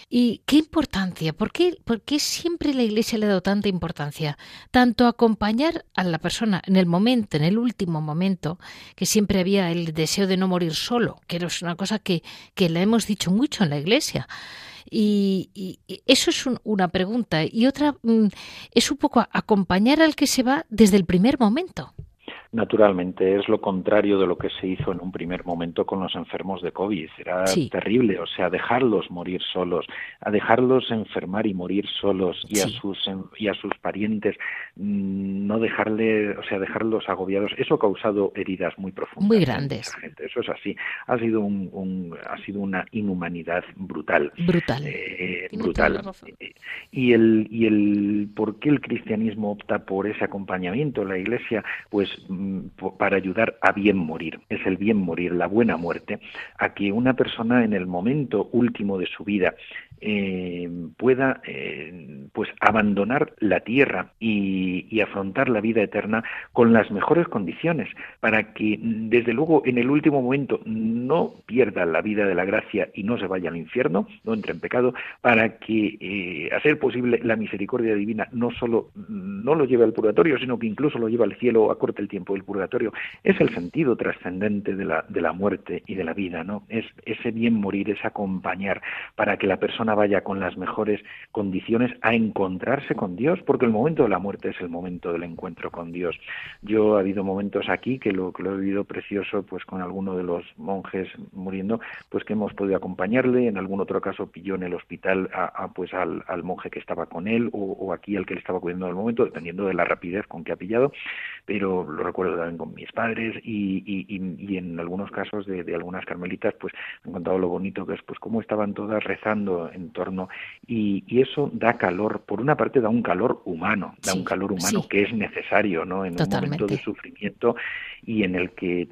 ¿Y qué importancia? ¿Por qué, ¿Por qué siempre la Iglesia le ha dado tanta importancia? Tanto acompañar a la persona en el momento, en el último momento, que siempre había el deseo de no morir solo, que es una cosa que, que la hemos dicho mucho en la Iglesia. Y, eso es una pregunta. Y otra mm, es un poco acompañar al que se va desde el primer momento. Naturalmente, es lo contrario de lo que se hizo en un primer momento con los enfermos de COVID. Era terrible, o sea, dejarlos morir solos, a dejarlos enfermar y morir solos y a sus y a sus parientes mm, no dejarle, o sea, dejarlos agobiados. Eso ha causado heridas muy profundas. Muy grandes. Eso es así. Ha sido un, ha sido una inhumanidad brutal. Brutal. Eh, brutal. Y el y el por qué el cristianismo opta por ese acompañamiento, la Iglesia, pues para ayudar a bien morir. Es el bien morir, la buena muerte, a que una persona en el momento último de su vida eh, pueda eh, pues abandonar la tierra y, afrontar la vida eterna con las mejores condiciones para que desde luego en el último momento no pierda la vida de la gracia y no se vaya al infierno no entre en pecado para que eh, a ser posible la misericordia divina no solo no lo lleve al purgatorio sino que incluso lo lleve al cielo a corte el tiempo del purgatorio. Es el sentido trascendente de la de la muerte y de la vida no es ese bien morir es acompañar para que la persona vaya con las mejores condiciones a encontrarse con Dios, porque el momento de la muerte es el momento del encuentro con Dios. Yo ha habido momentos aquí que lo, que lo he vivido precioso, pues con alguno de los monjes muriendo, pues que hemos podido acompañarle, en algún otro caso pilló en el hospital a, pues al, monje que estaba con él o, aquí al que le estaba cuidando el momento, dependiendo de la rapidez con que ha pillado, pero lo recuerdo también con mis padres y, y, en algunos casos de, de, algunas carmelitas, pues he contado lo bonito que es, pues cómo estaban todas rezando en entorno y, eso da calor, por una parte da un calor humano, da un calor humano que es necesario, ¿no? En un momento de sufrimiento y en el que,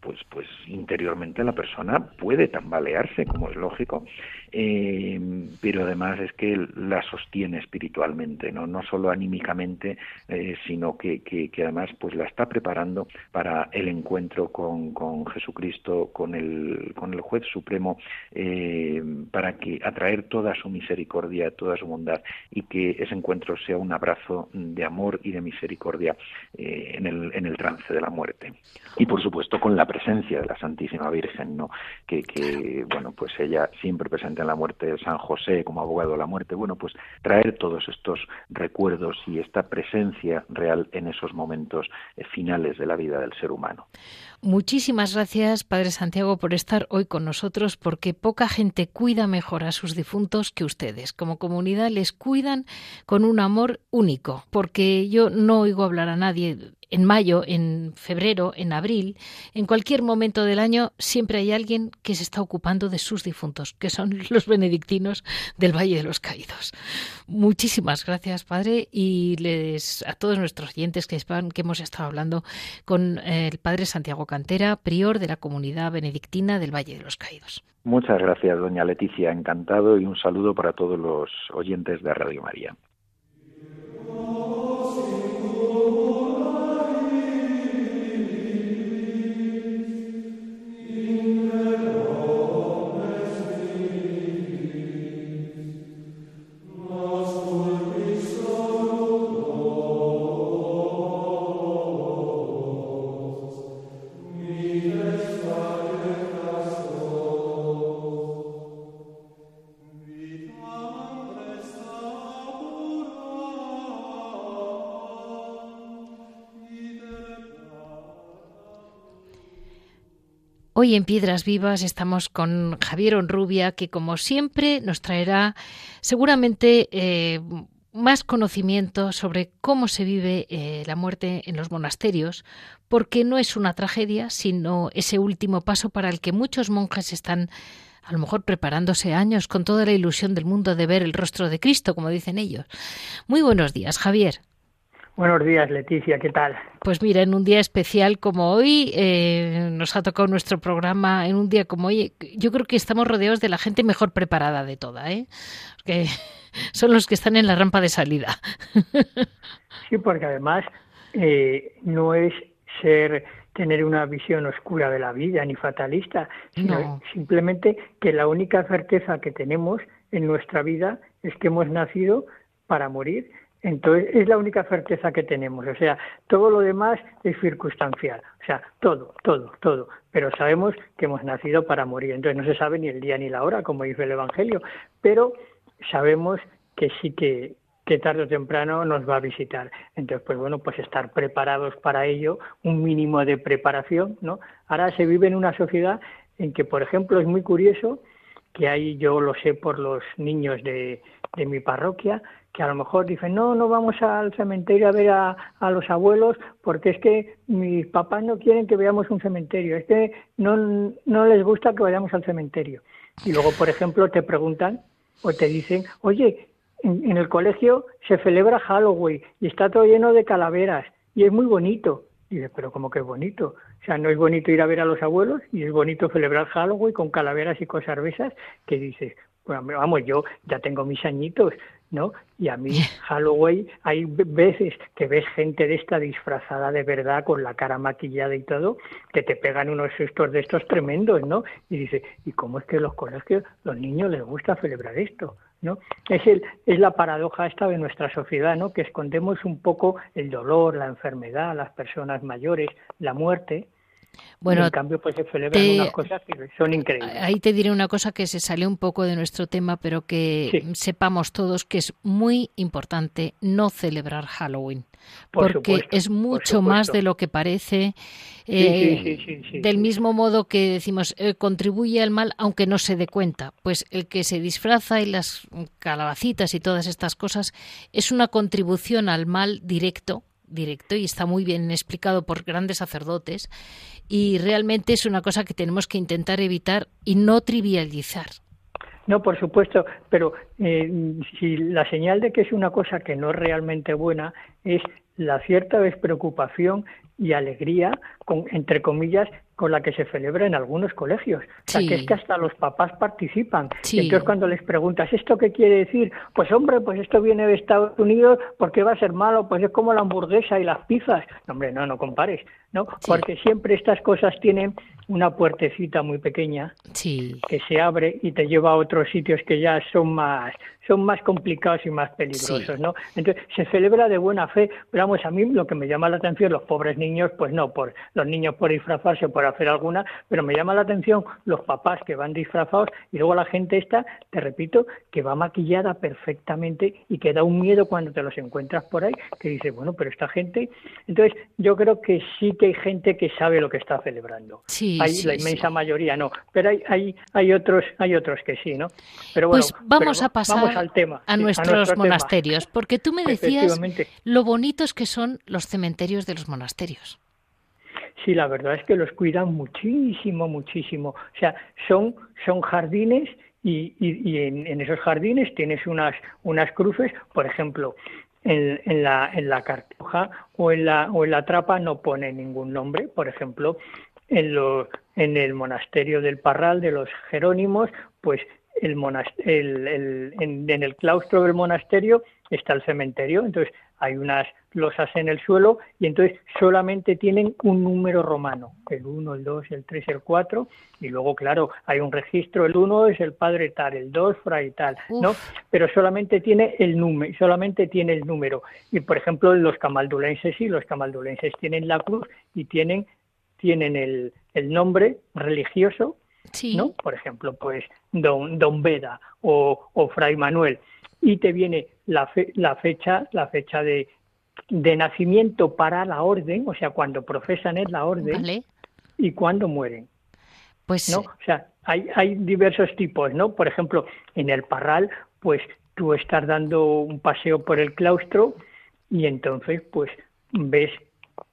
pues, pues interiormente la persona puede tambalearse, como es lógico, eh, pero además es que la sostiene espiritualmente, no, no solo anímicamente, eh, sino que, que, además pues la está preparando para el encuentro con, con Jesucristo, con el, con el juez supremo, eh, para que atraer toda su misericordia, toda su bondad y que ese encuentro sea un abrazo de amor y de misericordia en, el, en el trance de la muerte. Y por supuesto con la presencia de la Santísima Virgen, ¿no? que, que bueno, pues ella siempre presente la muerte de San José como abogado de la muerte, bueno, pues traer todos estos recuerdos y esta presencia real en esos momentos eh, finales de la vida del ser humano. Muchísimas gracias, Padre Santiago, por estar hoy con nosotros, porque poca gente cuida mejor a sus difuntos que ustedes. Como comunidad les cuidan con un amor único, porque yo no oigo hablar a nadie en mayo, en febrero, en abril, en cualquier momento del año, siempre hay alguien que se está ocupando de sus difuntos, que son [laughs] los benedictinos del Valle de los Caídos. Muchísimas gracias, Padre, y a todos nuestros oyentes que, que hemos estado hablando con el Padre Santiago Cantera, prior de la comunidad benedictina del Valle de los Caídos. Muchas gracias, doña Leticia, encantado y un saludo para todos los oyentes de Radio María. Hoy en Piedras Vivas estamos con Javier Onrubia, que como siempre nos traerá seguramente eh, más conocimiento sobre cómo se vive eh, la muerte en los monasterios, porque no es una tragedia, sino ese último paso para el que muchos monjes están a lo mejor preparándose años con toda la ilusión del mundo de ver el rostro de Cristo, como dicen ellos. Muy buenos días, Javier. Buenos días, Leticia, ¿qué tal? Pues mira, en un día especial como hoy, eh, nos ha tocado nuestro programa, en un día como hoy, yo creo que estamos rodeados de la gente mejor preparada de toda, ¿eh? Que [laughs] son los que están en la rampa de salida. [laughs] Sí, porque además eh, no es ser tener una visión oscura de la vida ni fatalista, sino simplemente que la única certeza que tenemos en nuestra vida es que hemos nacido para morir. Entonces es la única certeza que tenemos. O sea, todo lo demás es circunstancial. O sea, todo, todo, todo. Pero sabemos que hemos nacido para morir. Entonces no se sabe ni el día ni la hora, como dice el Evangelio. Pero sabemos que sí que, que tarde o temprano nos va a visitar. Entonces, pues bueno, pues estar preparados para ello, un mínimo de preparación, ¿no? Ahora se vive en una sociedad en que, por ejemplo, es muy curioso que hay, yo lo sé por los niños de, de mi parroquia, que a lo mejor dicen, no, no vamos al cementerio a ver a, a, los abuelos porque es que mis papás no quieren que veamos un cementerio, es que no, no les gusta que vayamos al cementerio. Y luego, por ejemplo, te preguntan o te dicen, oye, en, el colegio se celebra Halloween y está todo lleno de calaveras y es muy bonito. Y dice, pero como que es bonito. O sea, no es bonito ir a ver a los abuelos y es bonito celebrar Halloween con calaveras y cosas besas que dices, bueno, vamos, yo ya tengo mis añitos, ¿no? Y a mí Halloween hay veces que ves gente de esta disfrazada de verdad con la cara maquillada y todo, que te pegan unos sustos de estos tremendos, ¿no? Y dice, ¿y cómo es que los colegios, los niños les gusta celebrar esto? ¿no? Es, el, es la paradoja esta de nuestra sociedad, ¿no? que escondemos un poco el dolor, la enfermedad, las personas mayores, la muerte, bueno, en cambio, pues se celebran unas cosas que son increíbles. Ahí te diré una cosa que se sale un poco de nuestro tema, pero que sepamos todos que es muy importante no celebrar Halloween. porque es mucho más de lo que parece. Eh, del mismo modo que decimos, eh, contribuye al mal aunque no se dé cuenta. Pues el que se disfraza y las calabacitas y todas estas cosas es una contribución al mal directo directo y está muy bien explicado por grandes sacerdotes y realmente es una cosa que tenemos que intentar evitar y no trivializar. No, por supuesto, pero eh, si la señal de que es una cosa que no es realmente buena es la cierta despreocupación y alegría, con, entre comillas, con la que se celebra en algunos colegios. O sea, que es que hasta los papás participan. entonces cuando les preguntas, ¿esto qué quiere decir? Pues hombre, pues esto viene de Estados Unidos, ¿por qué va a ser malo? Pues es como la hamburguesa y las pizzas. No, hombre, no, no compares, ¿no? Porque siempre estas cosas tienen una puertecita muy pequeña que se abre y te lleva a otros sitios que ya son más son más complicados y más peligrosos, ¿no? Entonces, se celebra de buena fe, pero vamos, a mí lo que me llama la atención, los pobres niños, pues no, por los niños por disfrazarse, por hacer alguna, pero me llama la atención los papás que van disfrazados y luego la gente esta, te repito, que va maquillada perfectamente y que da un miedo cuando te los encuentras por ahí, que dice, bueno, pero esta gente, entonces yo creo que sí que hay gente que sabe lo que está celebrando. Sí, hay la inmensa mayoría no, pero hay, hay, hay otros, hay otros que sí, ¿no? Pero bueno, pues vamos a pasar al tema, a, nuestros monasterios, porque tú me decías lo bonitos que son los cementerios de los monasterios. Sí, la verdad es que los cuidan muchísimo, muchísimo. O sea, son, son jardines y, y, en, esos jardines tienes unas, unas cruces, por ejemplo, en, en, la, en la cartuja o en la, o en la trapa no pone ningún nombre. Por ejemplo, en, lo, en el monasterio del Parral de los Jerónimos, pues el, el, en, el claustro del monasterio está el cementerio, entonces hay unas losas en el suelo y entonces solamente tienen un número romano, el 1, el 2, el 3, el 4 y luego claro, hay un registro, el 1 es el padre tal, el 2 fray tal, ¿no? Pero solamente tiene el número, solamente tiene el número. Y por ejemplo, los camaldulenses sí, los camaldulenses tienen la cruz y tienen tienen el, el nombre religioso ¿no? Por ejemplo, pues don, don Beda o, o Fray Manuel. Y te viene la, la fecha, la fecha de, de nacimiento para la orden, o sea, cuando profesan es la orden y cuando mueren. Pues ¿no? O sea, hay, hay diversos tipos, ¿no? Por ejemplo, en el Parral, pues tú estás dando un paseo por el claustro y entonces pues ves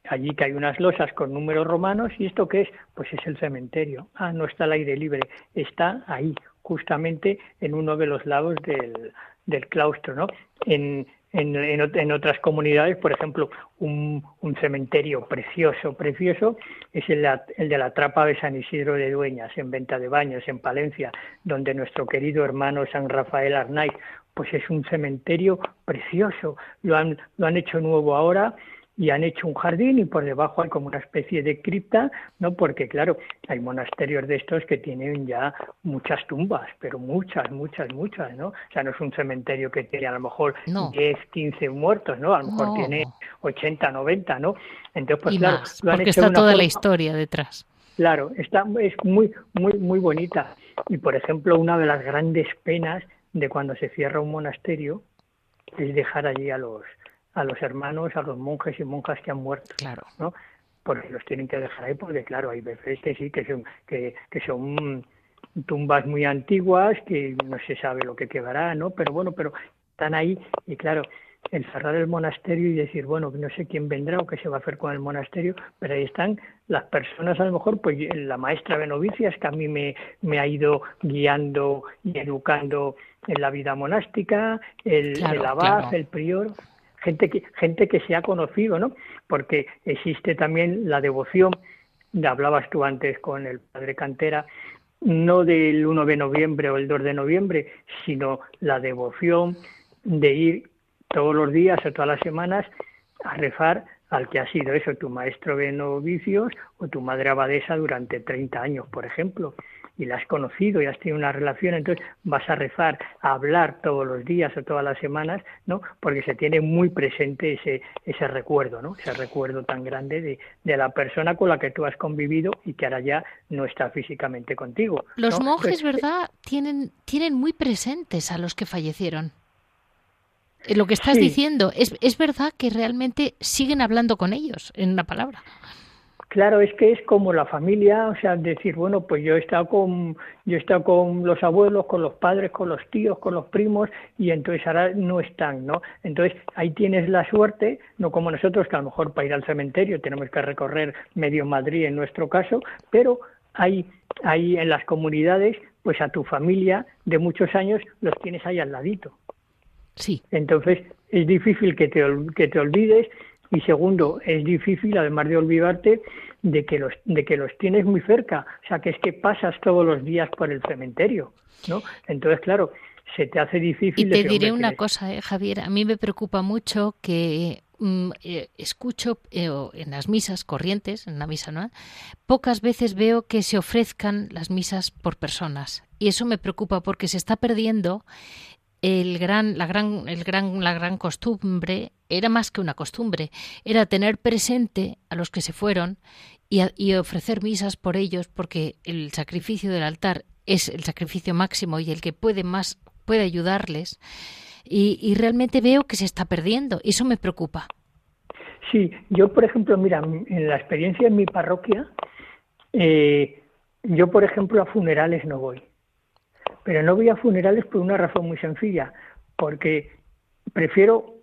allí que hay unas losas con números romanos y esto qué es pues es el cementerio ah no está al aire libre está ahí justamente en uno de los lados del, del claustro no en, en, en, otras comunidades, por ejemplo, un, un cementerio precioso, precioso, es el, el, de la Trapa de San Isidro de Dueñas, en Venta de Baños, en Palencia, donde nuestro querido hermano San Rafael Arnaiz, pues es un cementerio precioso. Lo han, lo han hecho nuevo ahora y han hecho un jardín y por debajo hay como una especie de cripta, ¿no? Porque claro, hay monasterios de estos que tienen ya muchas tumbas, pero muchas, muchas, muchas, ¿no? O sea, no es un cementerio que tiene a lo mejor 10, 15 muertos, ¿no? A lo mejor tiene 80, 90, ¿no? Entonces, pues claro, porque está toda la historia detrás. Claro, está es muy muy muy bonita y por ejemplo, una de las grandes penas de cuando se cierra un monasterio es dejar allí a los a los hermanos, a los monjes y monjas que han muerto, claro. ¿no? Porque los tienen que dejar ahí, porque claro, hay veces que sí, que son, que, que son tumbas muy antiguas, que no se sabe lo que quedará, ¿no? Pero bueno, pero están ahí y claro, el cerrar el monasterio y decir, bueno, no sé quién vendrá o qué se va a hacer con el monasterio, pero ahí están las personas, a lo mejor, pues la maestra de novicias que a mí me, me ha ido guiando y educando en la vida monástica, el, el abad, el prior, gente que, gente que se ha conocido, ¿no? Porque existe también la devoción, de, hablabas tú antes con el padre Cantera, no del 1 de noviembre o el 2 de noviembre, sino la devoción de ir todos los días o todas las semanas a rezar al que ha sido eso, tu maestro de novicios o tu madre abadesa durante 30 años, por ejemplo y la has conocido y has tenido una relación, entonces vas a rezar, a hablar todos los días o todas las semanas, ¿no? Porque se tiene muy presente ese, ese recuerdo, ¿no? Ese recuerdo tan grande de, de la persona con la que tú has convivido y que ahora ya no está físicamente contigo. Los monjes, ¿verdad? Tienen, tienen muy presentes a los que fallecieron. Eh, lo que estás diciendo, es, es verdad que realmente siguen hablando con ellos, en una palabra. Claro, es que es como la familia, o sea, decir, bueno, pues yo he estado con, yo he estado con los abuelos, con los padres, con los tíos, con los primos, y entonces ahora no están, ¿no? Entonces ahí tienes la suerte, no como nosotros, que a lo mejor para ir al cementerio tenemos que recorrer medio Madrid en nuestro caso, pero hay, ahí en las comunidades, pues a tu familia de muchos años los tienes ahí al ladito. Sí. Entonces es difícil que te, que te olvides y segundo, es difícil, además de olvidarte, de que los, de que los tienes muy cerca, o sea, que es que pasas todos los días por el cementerio, ¿no? Entonces, claro, se te hace difícil. Y te diré una cosa, eh, Javier, a mí me preocupa mucho que mm, eh, escucho eh, en las misas corrientes, en la misa no, pocas veces veo que se ofrezcan las misas por personas y eso me preocupa porque se está perdiendo el gran, la, gran, el gran, la gran costumbre era más que una costumbre, era tener presente a los que se fueron y, ofrecer misas por ellos, porque el sacrificio del altar es el sacrificio máximo y el que puede más puede ayudarles. Y, realmente veo que se está perdiendo. Y eso me preocupa. Sí, yo por ejemplo, mira, en la experiencia en mi parroquia, eh, yo por ejemplo a funerales no voy pero no voy a funerales por una razón muy sencilla, porque prefiero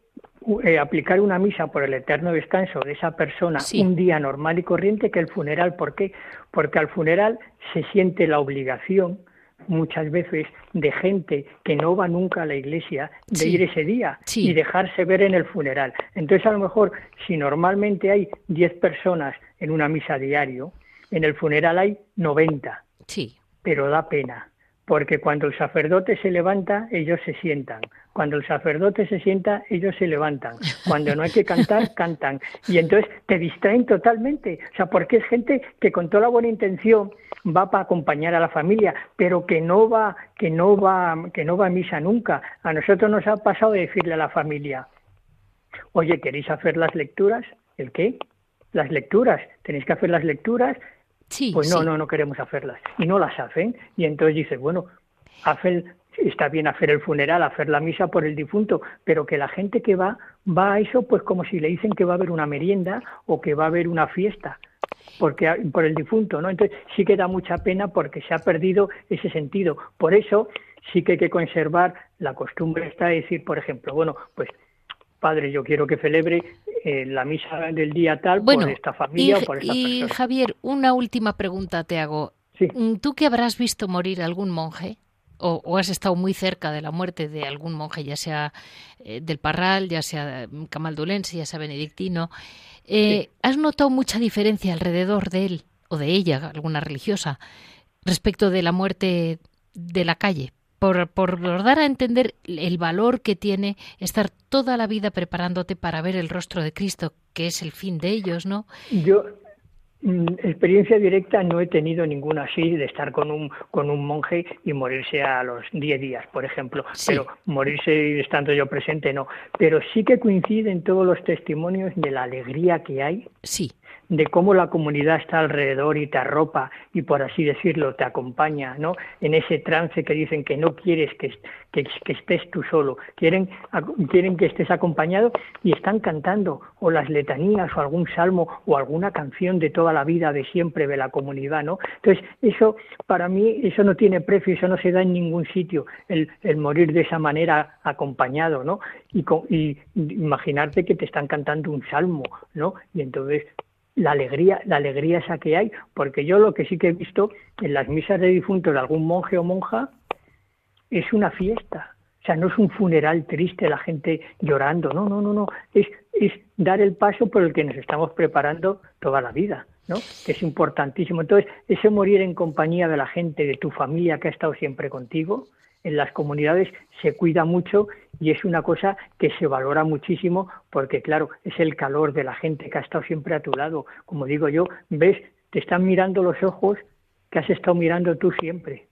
eh, aplicar una misa por el eterno descanso de esa persona un día normal y corriente que el funeral. ¿Por qué? Porque al funeral se siente la obligación muchas veces de gente que no va nunca a la iglesia de ir ese día y dejarse ver en el funeral. Entonces, a lo mejor, si normalmente hay 10 personas en una misa diario, en el funeral hay 90. Sí. Pero da pena porque cuando el sacerdote se levanta, ellos se sientan. Cuando el sacerdote se sienta, ellos se levantan. Cuando no hay que cantar, [laughs] cantan. Y entonces te distraen totalmente. O sea, porque es gente que con toda la buena intención va para acompañar a la familia, pero que no va, que no va, que no va a misa nunca. A nosotros nos ha pasado de decirle a la familia, oye, ¿queréis hacer las lecturas? ¿El qué? Las lecturas. Tenéis que hacer las lecturas pues no, no, no queremos hacerlas. Y no las hacen. Y entonces dices, bueno, está bien hacer el funeral, hacer la misa por el difunto, pero que la gente que va, va a eso pues como si le dicen que va a haber una merienda o que va a haber una fiesta porque por el difunto, ¿no? Entonces sí que da mucha pena porque se ha perdido ese sentido. Por eso sí que hay que conservar la costumbre está de decir, por ejemplo, bueno, pues padre, yo quiero que celebre eh, la misa del día tal por esta familia o por esta y Javier, una última pregunta te hago. Mm, ¿Tú que habrás visto morir algún monje? O, has estado muy cerca de la muerte de algún monje, ya sea eh, del Parral, ya sea camaldulense, ya sea benedictino, eh, ¿has notado mucha diferencia alrededor de él o de ella, alguna religiosa, respecto de la muerte de la calle? Por, por dar a entender el valor que tiene estar toda la vida preparándote para ver el rostro de Cristo, que es el fin de ellos, ¿no? Yo, mm, experiencia directa no he tenido ninguna así de estar con un con un monje y morirse a los 10 días, por ejemplo. Pero morirse estando yo presente no. Pero sí que coinciden todos los testimonios de la alegría que hay. Sí de cómo la comunidad está alrededor y te arropa y por así decirlo te acompaña, ¿no? En ese trance que dicen que no quieres que, que, estés tú solo, quieren, quieren que estés acompañado y están cantando o las letanías o algún salmo o alguna canción de toda la vida de siempre de la comunidad, ¿no? Entonces eso para mí eso no tiene precio, eso no se da en ningún sitio el, el morir de esa manera acompañado, ¿no? Y, y imaginarte que te están cantando un salmo, ¿no? Y entonces la alegría, la alegría esa que hay, porque yo lo que sí que he visto en las misas de difuntos de algún monje o monja es una fiesta. O sea, no es un funeral triste, la gente llorando, no, no, no, no, es, es dar el paso por el que nos estamos preparando toda la vida, ¿no? Que es importantísimo. Entonces, ese morir en compañía de la gente, de tu familia que ha estado siempre contigo, en las comunidades se cuida mucho y es una cosa que se valora muchísimo porque, claro, es el calor de la gente que ha estado siempre a tu lado. Como digo yo, ves, te están mirando los ojos que has estado mirando tú siempre.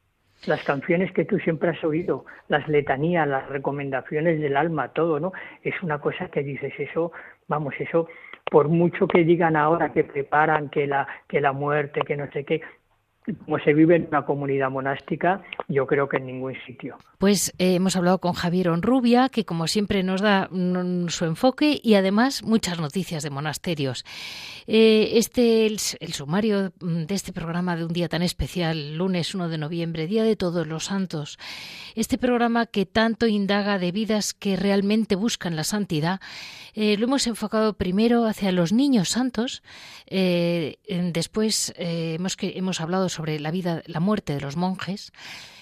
Las canciones que tú siempre has oído, las letanías, las recomendaciones del alma, todo, ¿no? Es una cosa que dices, eso, vamos, eso, por mucho que digan ahora que preparan que la, que la muerte, que no sé qué, como se vive en una comunidad monástica, yo creo que en ningún sitio. Pues eh, hemos hablado con Javier Onrubia, que como siempre nos da su enfoque y además muchas noticias de monasterios. Eh, este, el, el, sumario mm, de este programa de un día tan especial, lunes 1 de noviembre, Día de Todos los Santos. Este programa que tanto indaga de vidas que realmente buscan la santidad, eh, lo hemos enfocado primero hacia los niños santos, después hemos, que, hemos hablado sobre la vida, la muerte de los monjes.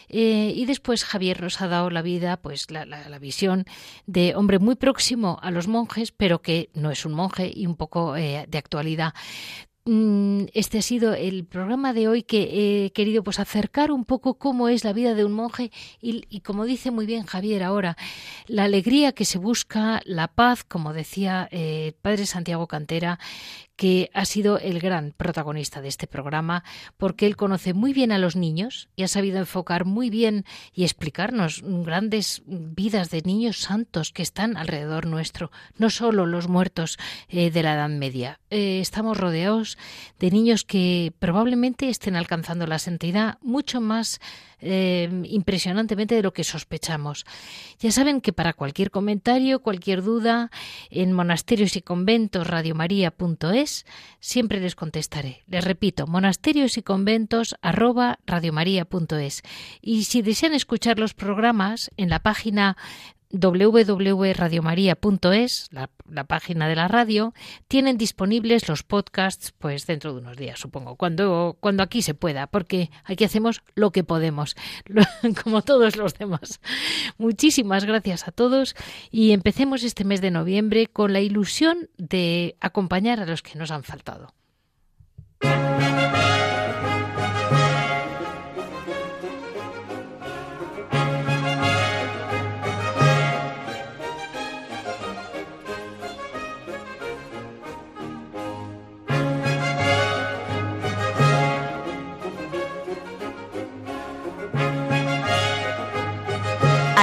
Eh, y después Javier nos ha dado la vida, pues la, visión de hombre muy próximo a los monjes, pero que no es un monje y un poco eh, de actualidad este ha sido el programa de hoy que he querido pues acercar un poco cómo es la vida de un monje y, como dice muy bien Javier ahora, la alegría que se busca, la paz, como decía eh, el padre Santiago Cantera, que ha sido el gran protagonista de este programa, porque él conoce muy bien a los niños y ha sabido enfocar muy bien y explicarnos grandes vidas de niños santos que están alrededor nuestro, no solo los muertos eh, de la Edad Media. Eh, estamos rodeados de niños que probablemente estén alcanzando la santidad mucho más eh, impresionantemente de lo que sospechamos. Ya saben que para cualquier comentario, cualquier duda, en monasterios y conventos radiomaria.es siempre les contestaré. Les repito, monasterios y conventos arroba. Y si desean escuchar los programas en la página www.radiomaria.es, la, página de la radio, tienen disponibles los podcasts pues dentro de unos días, supongo, cuando, cuando aquí se pueda, porque aquí hacemos lo que podemos, [laughs] como todos los demás. Muchísimas gracias a todos y empecemos este mes de noviembre con la ilusión de acompañar a los que nos han faltado.